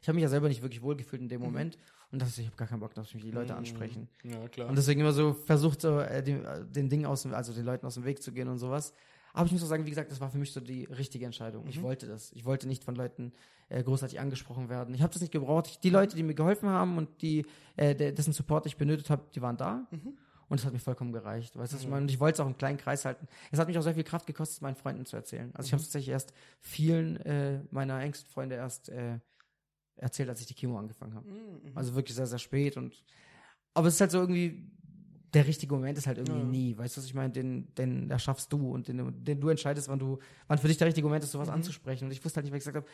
ich habe mich ja selber nicht wirklich wohlgefühlt in dem Moment. Und das, ich habe gar keinen Bock, dass mich die Leute ansprechen. Ja, klar. Und deswegen immer so versucht, so, äh, den, äh, den Dingen aus also den Leuten aus dem Weg zu gehen und sowas. Aber ich muss auch sagen, wie gesagt, das war für mich so die richtige Entscheidung. Ich wollte das. Ich wollte nicht von Leuten äh, großartig angesprochen werden. Ich habe das nicht gebraucht. Ich, die Leute, die mir geholfen haben und die, äh, der, dessen Support ich benötigt habe, die waren da. Und es hat mir vollkommen gereicht. Weißt du, was ich meine? Und ich wollte es auch im kleinen Kreis halten. Es hat mich auch sehr viel Kraft gekostet, meinen Freunden zu erzählen. Also ich habe es tatsächlich erst vielen äh, meiner engsten Freunde erst äh, erzählt, als ich die Chemo angefangen habe. Mhm. Also wirklich sehr, sehr spät und aber es ist halt so irgendwie, der richtige Moment ist halt irgendwie Ja. nie, weißt du, was ich meine? Den, den erschaffst du und den, den du entscheidest, wann du, wann für dich der richtige Moment ist, sowas anzusprechen. Und ich wusste halt nicht, weil ich gesagt habe,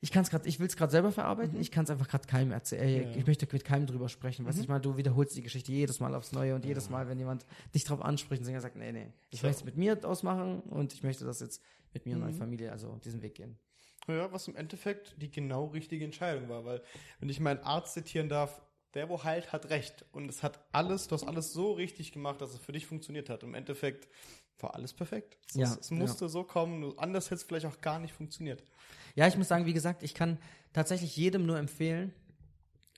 ich kann es gerade, ich will es gerade selber verarbeiten, ich kann es einfach gerade keinem erzählen. Ja. Ich möchte mit keinem drüber sprechen. Weißt du, ich meine, du wiederholst die Geschichte jedes Mal aufs Neue und jedes Mal, wenn jemand dich drauf anspricht, und sagt, nee, nee, ich Ja. möchte es mit mir ausmachen und ich möchte das jetzt mit mir und meiner Familie, also diesen Weg gehen. Ja, was im Endeffekt die genau richtige Entscheidung war, weil, wenn ich meinen Arzt zitieren darf, der, wo heilt, hat recht. Und es hat alles, du hast alles so richtig gemacht, dass es für dich funktioniert hat. Im Endeffekt war alles perfekt. Es, Ja, es musste so kommen, anders hätte es vielleicht auch gar nicht funktioniert. Ja, ich muss sagen, wie gesagt, ich kann tatsächlich jedem nur empfehlen,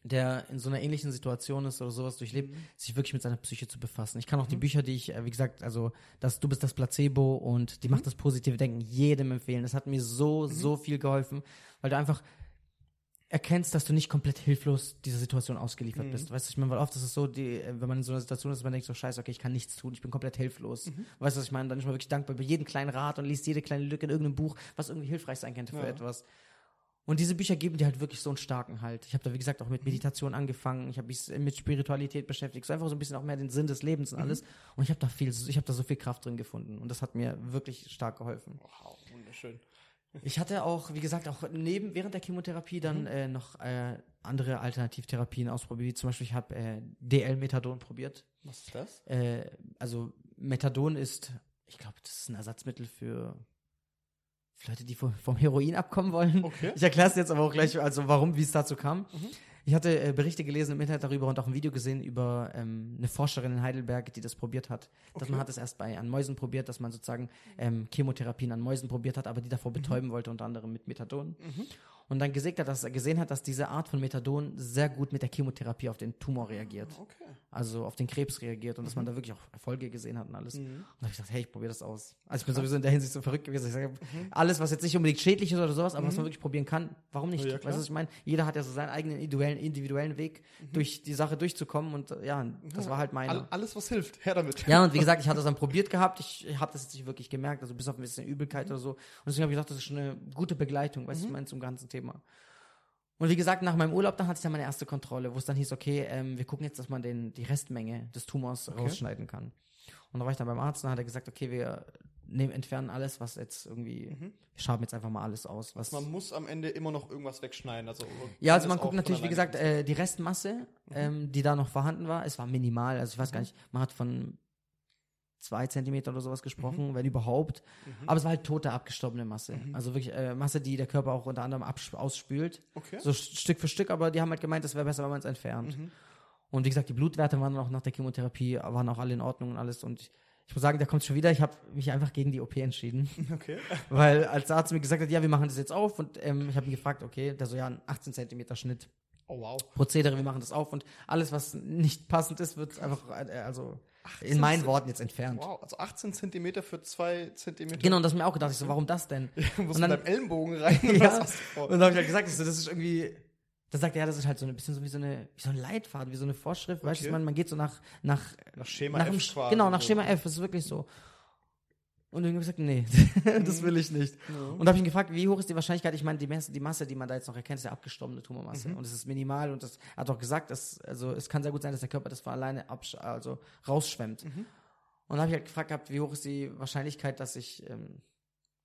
der in so einer ähnlichen Situation ist oder sowas durchlebt, sich wirklich mit seiner Psyche zu befassen. Ich kann auch die Bücher, die ich, äh, wie gesagt, also das Du bist das Placebo und die macht das positive Denken jedem empfehlen. Das hat mir so, so viel geholfen, weil du einfach erkennst, dass du nicht komplett hilflos dieser Situation ausgeliefert bist. Weißt du, ich meine, weil oft ist es so, die, äh, wenn man in so einer Situation ist, man denkt so, scheiße, okay, ich kann nichts tun, ich bin komplett hilflos. Weißt du, was ich meine? Dann ist man wirklich dankbar über jeden kleinen Rat und liest jede kleine Lücke in irgendeinem Buch, was irgendwie hilfreich sein könnte für Ja. etwas. Und diese Bücher geben dir halt wirklich so einen starken Halt. Ich habe da, wie gesagt, auch mit Meditation angefangen. Ich habe mich mit Spiritualität beschäftigt. So einfach so ein bisschen auch mehr den Sinn des Lebens und alles. Und ich habe da viel, ich habe da so viel Kraft drin gefunden. Und das hat mir wirklich stark geholfen. Wow, wunderschön. Ich hatte auch, wie gesagt, auch neben, während der Chemotherapie dann äh, noch äh, andere Alternativtherapien ausprobiert. Wie zum Beispiel, ich habe äh, DL-Methadon probiert. Was ist das? Äh, also Methadon ist, ich glaube, das ist ein Ersatzmittel für Leute, die vom, Heroin abkommen wollen. Okay. Ich erkläre es jetzt aber auch gleich, also warum, wie es dazu kam. Ich hatte äh, Berichte gelesen im Internet darüber und auch ein Video gesehen über ähm, eine Forscherin in Heidelberg, die das probiert hat. Dass Okay. man hat es erst bei an Mäusen probiert, dass man sozusagen ähm, Chemotherapien an Mäusen probiert hat, aber die davor betäuben wollte, unter anderem mit Methadon. Und dann gesehen hat, dass er gesehen hat, dass diese Art von Methadon sehr gut mit der Chemotherapie auf den Tumor reagiert. Okay. Also auf den Krebs reagiert und dass man da wirklich auch Erfolge gesehen hat und alles. Und da habe ich gesagt, hey, ich probiere das aus. Also ich bin sowieso in der Hinsicht so verrückt gewesen. Ich sage, alles, was jetzt nicht unbedingt schädlich ist oder sowas, aber was man wirklich probieren kann, warum nicht? Ja, weißt du, was ich meine? Jeder hat ja so seinen eigenen individuellen, individuellen Weg, durch die Sache durchzukommen und ja, das war halt meine. All, alles, was hilft, her damit. Ja, und wie gesagt, ich hatte das dann probiert gehabt. Ich habe das jetzt nicht wirklich gemerkt, also bis auf ein bisschen Übelkeit oder so. Und deswegen habe ich gedacht, das ist schon eine gute Begleitung, weißt du, ich meine, zum ganzen Thema. Und wie gesagt, nach meinem Urlaub, dann hatte ich dann meine erste Kontrolle, wo es dann hieß, okay, ähm, wir gucken jetzt, dass man den, die Restmenge des Tumors rausschneiden kann. Und da war ich dann beim Arzt und dann hat er gesagt, okay, wir nehmen, entfernen alles, was jetzt irgendwie, wir schaben jetzt einfach mal alles aus. Was, Man muss am Ende immer noch irgendwas wegschneiden. Also ja, also man guckt natürlich, wie gesagt, äh, die Restmasse, ähm, die da noch vorhanden war, es war minimal. Also ich weiß gar nicht, man hat von zwei Zentimeter oder sowas gesprochen, wenn überhaupt. Aber es war halt tote, abgestorbene Masse. Also wirklich äh, Masse, die der Körper auch unter anderem ausspült. Okay. So st- Stück für Stück, aber die haben halt gemeint, es wäre besser, wenn man es entfernt. Und wie gesagt, die Blutwerte waren auch nach der Chemotherapie, waren auch alle in Ordnung und alles. Und ich, ich muss sagen, da kommt schon wieder, ich habe mich einfach gegen die OP entschieden. Okay. Weil als der Arzt mir gesagt hat, ja, wir machen das jetzt auf und ähm, ich habe ihn gefragt, okay, der so, ja, ein 18 Zentimeter Schnitt. Oh wow. Prozedere, wir machen das auf und alles, was nicht passend ist, wird einfach, äh, also in meinen Worten jetzt entfernt. Wow, also 18 Zentimeter für 2 Zentimeter. Genau, und das mir auch gedacht, ich so, warum das denn? Du musst Und dann- mit deinem Ellenbogen rein. ja, und dann habe ich halt gesagt, das ist irgendwie, da sagt er, ja, das ist halt so ein bisschen so wie so eine, wie so ein Leitfaden, wie so eine Vorschrift, weißt du, Okay. man, man geht so nach, nach, Nach Schema nach F dem, genau, nach. Schema F, das ist wirklich so. Und irgendwie gesagt, nee, das will ich nicht. Mhm. Und da habe ich ihn gefragt, wie hoch ist die Wahrscheinlichkeit? Ich meine, die Masse, die Masse, die man da jetzt noch erkennt, ist ja abgestorbene Tumormasse. Mhm. Und es ist minimal und das er hat auch gesagt, dass, also es kann sehr gut sein, dass der Körper das von alleine absch also rausschwemmt. Mhm. Und da habe ich halt gefragt gehabt, wie hoch ist die Wahrscheinlichkeit, dass ich, ähm,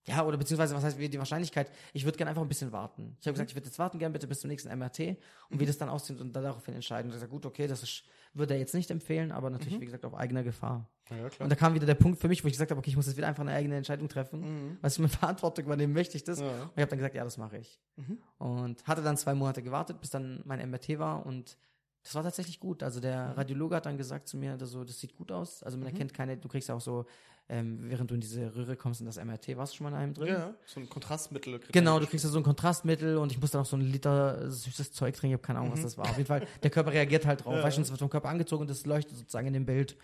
ja, oder beziehungsweise, was heißt die Wahrscheinlichkeit? Ich würde gerne einfach ein bisschen warten. Ich habe gesagt, ich würde jetzt warten gerne bitte bis zum nächsten MRT und wie das dann aussieht und dann daraufhin entscheiden. Und ich gesagt, gut, okay, das ist, würde er jetzt nicht empfehlen, aber natürlich, wie gesagt, auf eigener Gefahr. Ja. Und da kam wieder der Punkt für mich, wo ich gesagt habe, okay, ich muss jetzt wieder einfach eine eigene Entscheidung treffen. Mhm. Was ich mir Verantwortung übernehmen möchte ich das. Ja. Und ich habe dann gesagt, ja, das mache ich. Mhm. Und hatte dann zwei Monate gewartet, bis dann mein MRT war und das war tatsächlich gut. Also der Mhm. Radiologe hat dann gesagt zu mir, das, so, das sieht gut aus. Also man erkennt keine, du kriegst ja auch so, ähm, während du in diese Röhre kommst in das MRT, warst du schon mal in einem drin? Ja, so ein Kontrastmittel. Genau, du kriegst ja so ein Kontrastmittel und ich musste noch so einen Liter süßes Zeug trinken, ich habe keine Ahnung, was Mhm. das war. Auf jeden Fall, der Körper reagiert halt drauf. Weißt du, es wird vom Körper angezogen und das leuchtet sozusagen in dem Bild.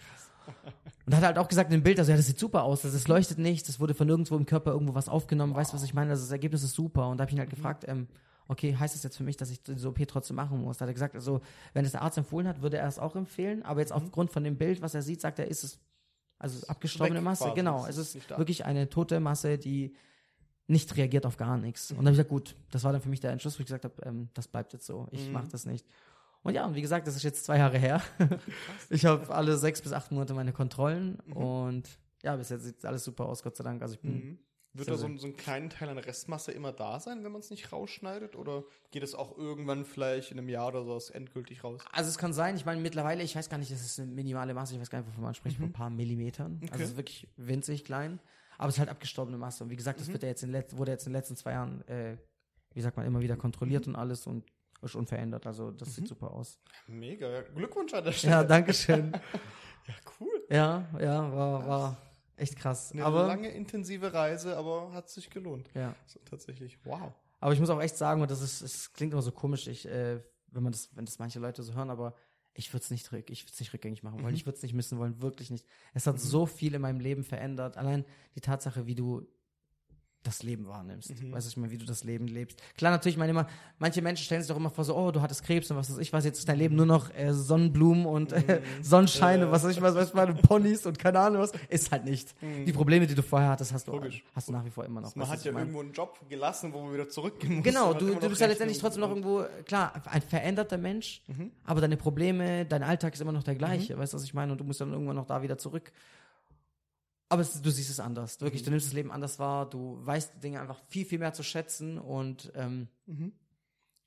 Und hat halt auch gesagt in dem Bild, also ja, das sieht super aus, das, das leuchtet nicht, das wurde von nirgendwo im Körper irgendwo was aufgenommen, weißt du, was ich meine? Also das Ergebnis ist super. Und da habe ich ihn halt Mhm. gefragt, ähm, okay, heißt das jetzt für mich, dass ich diese OP trotzdem machen muss? Da hat er gesagt, also wenn es der Arzt empfohlen hat, würde er es auch empfehlen, aber jetzt aufgrund von dem Bild, was er sieht, sagt er, ist es also abgestorbene Masse. quasi, Genau, es ist wirklich eine tote Masse, die nicht reagiert auf gar nichts. Und dann habe ich gesagt, gut, das war dann für mich der Entschluss, wo ich gesagt habe, ähm, das bleibt jetzt so, ich Mhm. mache das nicht. Und ja, und wie gesagt, das ist jetzt zwei Jahre her. ich habe alle sechs bis acht Monate meine Kontrollen und ja, bis jetzt sieht alles super aus, Gott sei Dank. Also ich bin, Mhm. Wird da so, ein- so ein kleinen Teil an Restmasse immer da sein, wenn man es nicht rausschneidet? Oder geht es auch irgendwann vielleicht in einem Jahr oder so endgültig raus? also es kann sein, ich meine mittlerweile, ich weiß gar nicht, das ist eine minimale Masse, ich weiß gar nicht, wovon man spricht, von ein paar Millimetern. Also Mhm. Okay. es ist wirklich winzig klein, aber es ist halt abgestorbene Masse. Und wie gesagt, das Mhm. wird ja jetzt in let wurde jetzt in den letzten zwei Jahren, äh, wie sagt man, immer wieder kontrolliert Mhm. und alles und ist unverändert. Also das sieht super aus. Mega. Glückwunsch an der Stelle. Ja, danke schön. Ja, cool. Ja, ja, war, war echt krass. Eine aber, lange, intensive Reise, aber hat sich gelohnt. ja. So, tatsächlich, wow. aber ich muss auch echt sagen, und das ist, es klingt immer so komisch, ich, äh, wenn man das, wenn das manche Leute so hören, aber ich würde es nicht ich würde es nicht rückgängig machen wollen, Mhm. ich würde es nicht missen wollen, wirklich nicht. Es hat so viel in meinem Leben verändert. Allein die Tatsache, wie du das Leben wahrnimmst. Mhm. Weißt du, ich meine, wie du das Leben lebst. Klar, natürlich, meine immer, manche Menschen stellen sich doch immer vor, so, oh, du hattest Krebs und was weiß ich, was jetzt ist dein Leben nur noch äh, Sonnenblumen und äh, Sonnenschein Ja. und was weiß ich was, weißt du, meine Ponys und keine Ahnung was. Ist halt nicht. Mhm. Die Probleme, die du vorher hattest, hast du, Logisch. hast du nach wie vor immer noch. Man hat ja ich irgendwo einen Job gelassen, wo man wieder zurückgehen muss. Genau, du, du bist ja letztendlich Rechnungen trotzdem noch irgendwo, klar, ein veränderter Mensch, Mhm. aber deine Probleme, dein Alltag ist immer noch der gleiche, weißt du, was ich meine? Und du musst dann irgendwann noch da wieder zurück. Aber es, du siehst es anders, wirklich, Mhm. du nimmst das Leben anders wahr, du weißt die Dinge einfach viel, viel mehr zu schätzen und ähm, Mhm.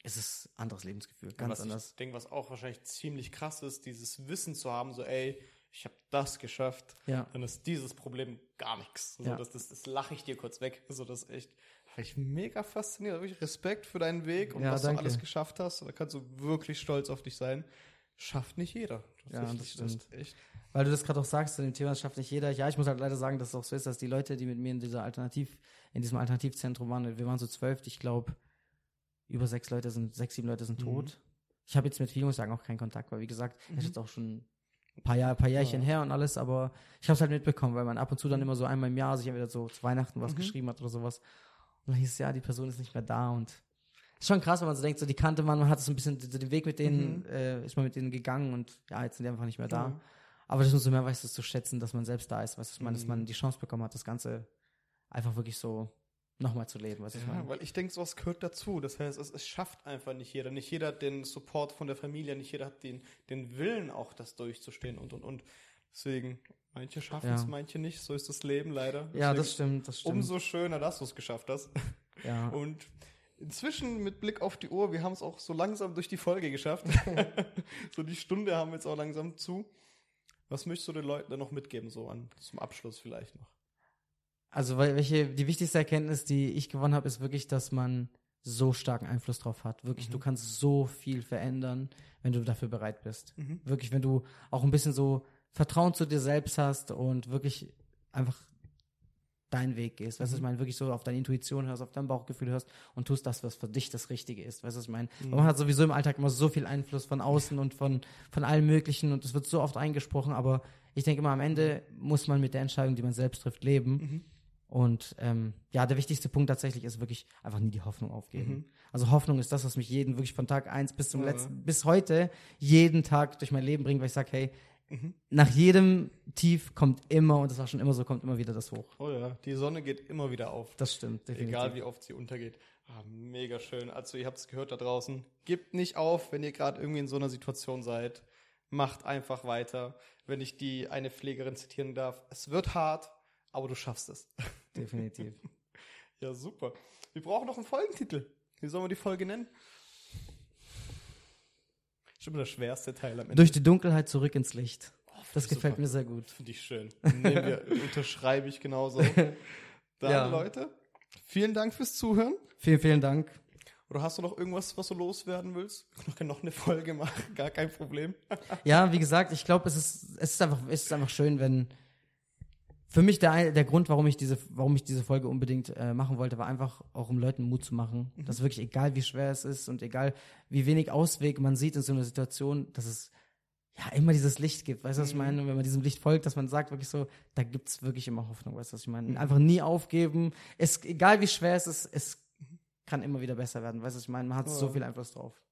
es ist ein anderes Lebensgefühl, ganz was anders. Ich denke, was auch wahrscheinlich ziemlich krass ist, dieses Wissen zu haben, so, ey, ich habe das geschafft, Ja. dann ist dieses Problem gar nichts. So, Ja. das, das, das lache ich dir kurz weg. So, das ist echt, ich mega faszinierend. Wirklich Respekt für deinen Weg und Ja, was danke. du alles geschafft hast. Da kannst du wirklich stolz auf dich sein. Schafft nicht jeder. Ja, Tatsächlich, das ist echt. Weil du das gerade auch sagst, zu dem Thema, das schafft nicht jeder. Ja, ich muss halt leider sagen, dass es auch so ist, dass die Leute, die mit mir in dieser Alternativ, in diesem Alternativzentrum waren, wir waren so zwölf, ich glaube, über sechs Leute sind, sechs, sieben Leute sind Mhm. tot. Ich habe jetzt mit vielen, muss ich sagen, auch keinen Kontakt, weil wie gesagt, das Mhm. ist jetzt auch schon ein paar Jahre, paar Jährchen Ja. her und alles, aber ich habe es halt mitbekommen, weil man ab und zu dann immer so einmal im Jahr sich entweder so zu Weihnachten was Mhm. geschrieben hat oder sowas. Und dann hieß es, ja, die Person ist nicht mehr da und ist schon krass, wenn man so denkt, so die kannte man, man hat so ein bisschen so den Weg mit denen, Mhm. äh, ist man mit denen gegangen und ja, jetzt sind die einfach nicht mehr da. Ja. Aber das umso mehr weißt du es zu schätzen, dass man selbst da ist, weißt du, man, dass Mhm. man die Chance bekommen hat, das Ganze einfach wirklich so nochmal zu leben, was ich Ja, meine? weil ich denke, sowas gehört dazu. Das heißt, es, es schafft einfach nicht jeder. Nicht jeder hat den Support von der Familie, nicht jeder hat den, den Willen auch, das durchzustehen und und und. Deswegen, manche schaffen es, Ja. manche nicht. So ist das Leben leider. Ja, Deswegen das stimmt, das stimmt. Umso schöner, dass du es geschafft hast. ja. Und inzwischen mit Blick auf die Uhr, wir haben es auch so langsam durch die Folge geschafft. so die Stunde haben wir jetzt auch langsam zu. Was möchtest du den Leuten dann noch mitgeben, so an zum Abschluss vielleicht noch? Also, welche, die wichtigste Erkenntnis, die ich gewonnen habe, ist wirklich, dass man so starken Einfluss drauf hat. Wirklich, Mhm. du kannst so viel verändern, wenn du dafür bereit bist. Mhm. Wirklich, wenn du auch ein bisschen so Vertrauen zu dir selbst hast und wirklich einfach deinen Weg gehst. Weißt du, was ich Mhm. meine? Wirklich so auf deine Intuition hörst, auf dein Bauchgefühl hörst und tust das, was für dich das Richtige ist. Weißt du, was ich meine? Mhm. Man hat sowieso im Alltag immer so viel Einfluss von außen und von, von allem Möglichen und es wird so oft eingesprochen, aber ich denke immer, am Ende muss man mit der Entscheidung, die man selbst trifft, leben. Mhm. Und ähm, ja, der wichtigste Punkt tatsächlich ist wirklich einfach nie die Hoffnung aufgeben. Mhm. Also Hoffnung ist das, was mich jeden wirklich von Tag eins bis zum Ja. letzten, bis heute jeden Tag durch mein Leben bringt, weil ich sage, hey, Mhm. nach jedem Tief kommt immer, und das war schon immer so, kommt immer wieder das hoch. Oh ja, die Sonne geht immer wieder auf. Das stimmt, definitiv. Egal wie oft sie untergeht. Ah, mega schön. Also ihr habt es gehört da draußen. Gebt nicht auf, wenn ihr gerade irgendwie in so einer Situation seid. Macht einfach weiter. Wenn ich die eine Pflegerin zitieren darf, es wird hart, aber du schaffst es. Definitiv. Ja, super. Wir brauchen noch einen Folgentitel. Wie sollen wir die Folge nennen? Schon der schwerste Teil am Ende. Durch die Dunkelheit zurück ins Licht. Das Super. gefällt mir sehr gut. Finde ich schön. Wir, unterschreibe ich genauso. Dann, Ja. Leute, vielen Dank fürs Zuhören. Vielen, vielen Dank. Oder hast du noch irgendwas, was du loswerden willst? Ich kann noch eine Folge machen, gar kein Problem. Ja, wie gesagt, ich glaube, es ist, es ist einfach, es ist einfach schön, wenn für mich der, der Grund, warum ich diese, warum ich diese Folge unbedingt äh, machen wollte, war einfach auch, um Leuten Mut zu machen, dass wirklich egal wie schwer es ist und egal wie wenig Ausweg man sieht in so einer Situation, dass es ja immer dieses Licht gibt. Weißt du, was ich Mhm. meine? Und wenn man diesem Licht folgt, dass man sagt wirklich so, da gibt's wirklich immer Hoffnung. Weißt du, was ich meine? Mhm. Einfach nie aufgeben. Es, egal wie schwer es ist, es kann immer wieder besser werden. Weißt du, was ich meine? Man hat so Ja. viel Einfluss drauf.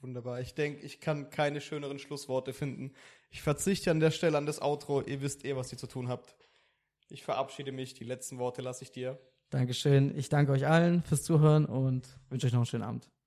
Wunderbar. Ich denke, ich kann keine schöneren Schlussworte finden. Ich verzichte an der Stelle an das Outro. Ihr wisst eh, was ihr zu tun habt. Ich verabschiede mich. Die letzten Worte lasse ich dir. Dankeschön. Ich danke euch allen fürs Zuhören und wünsche euch noch einen schönen Abend.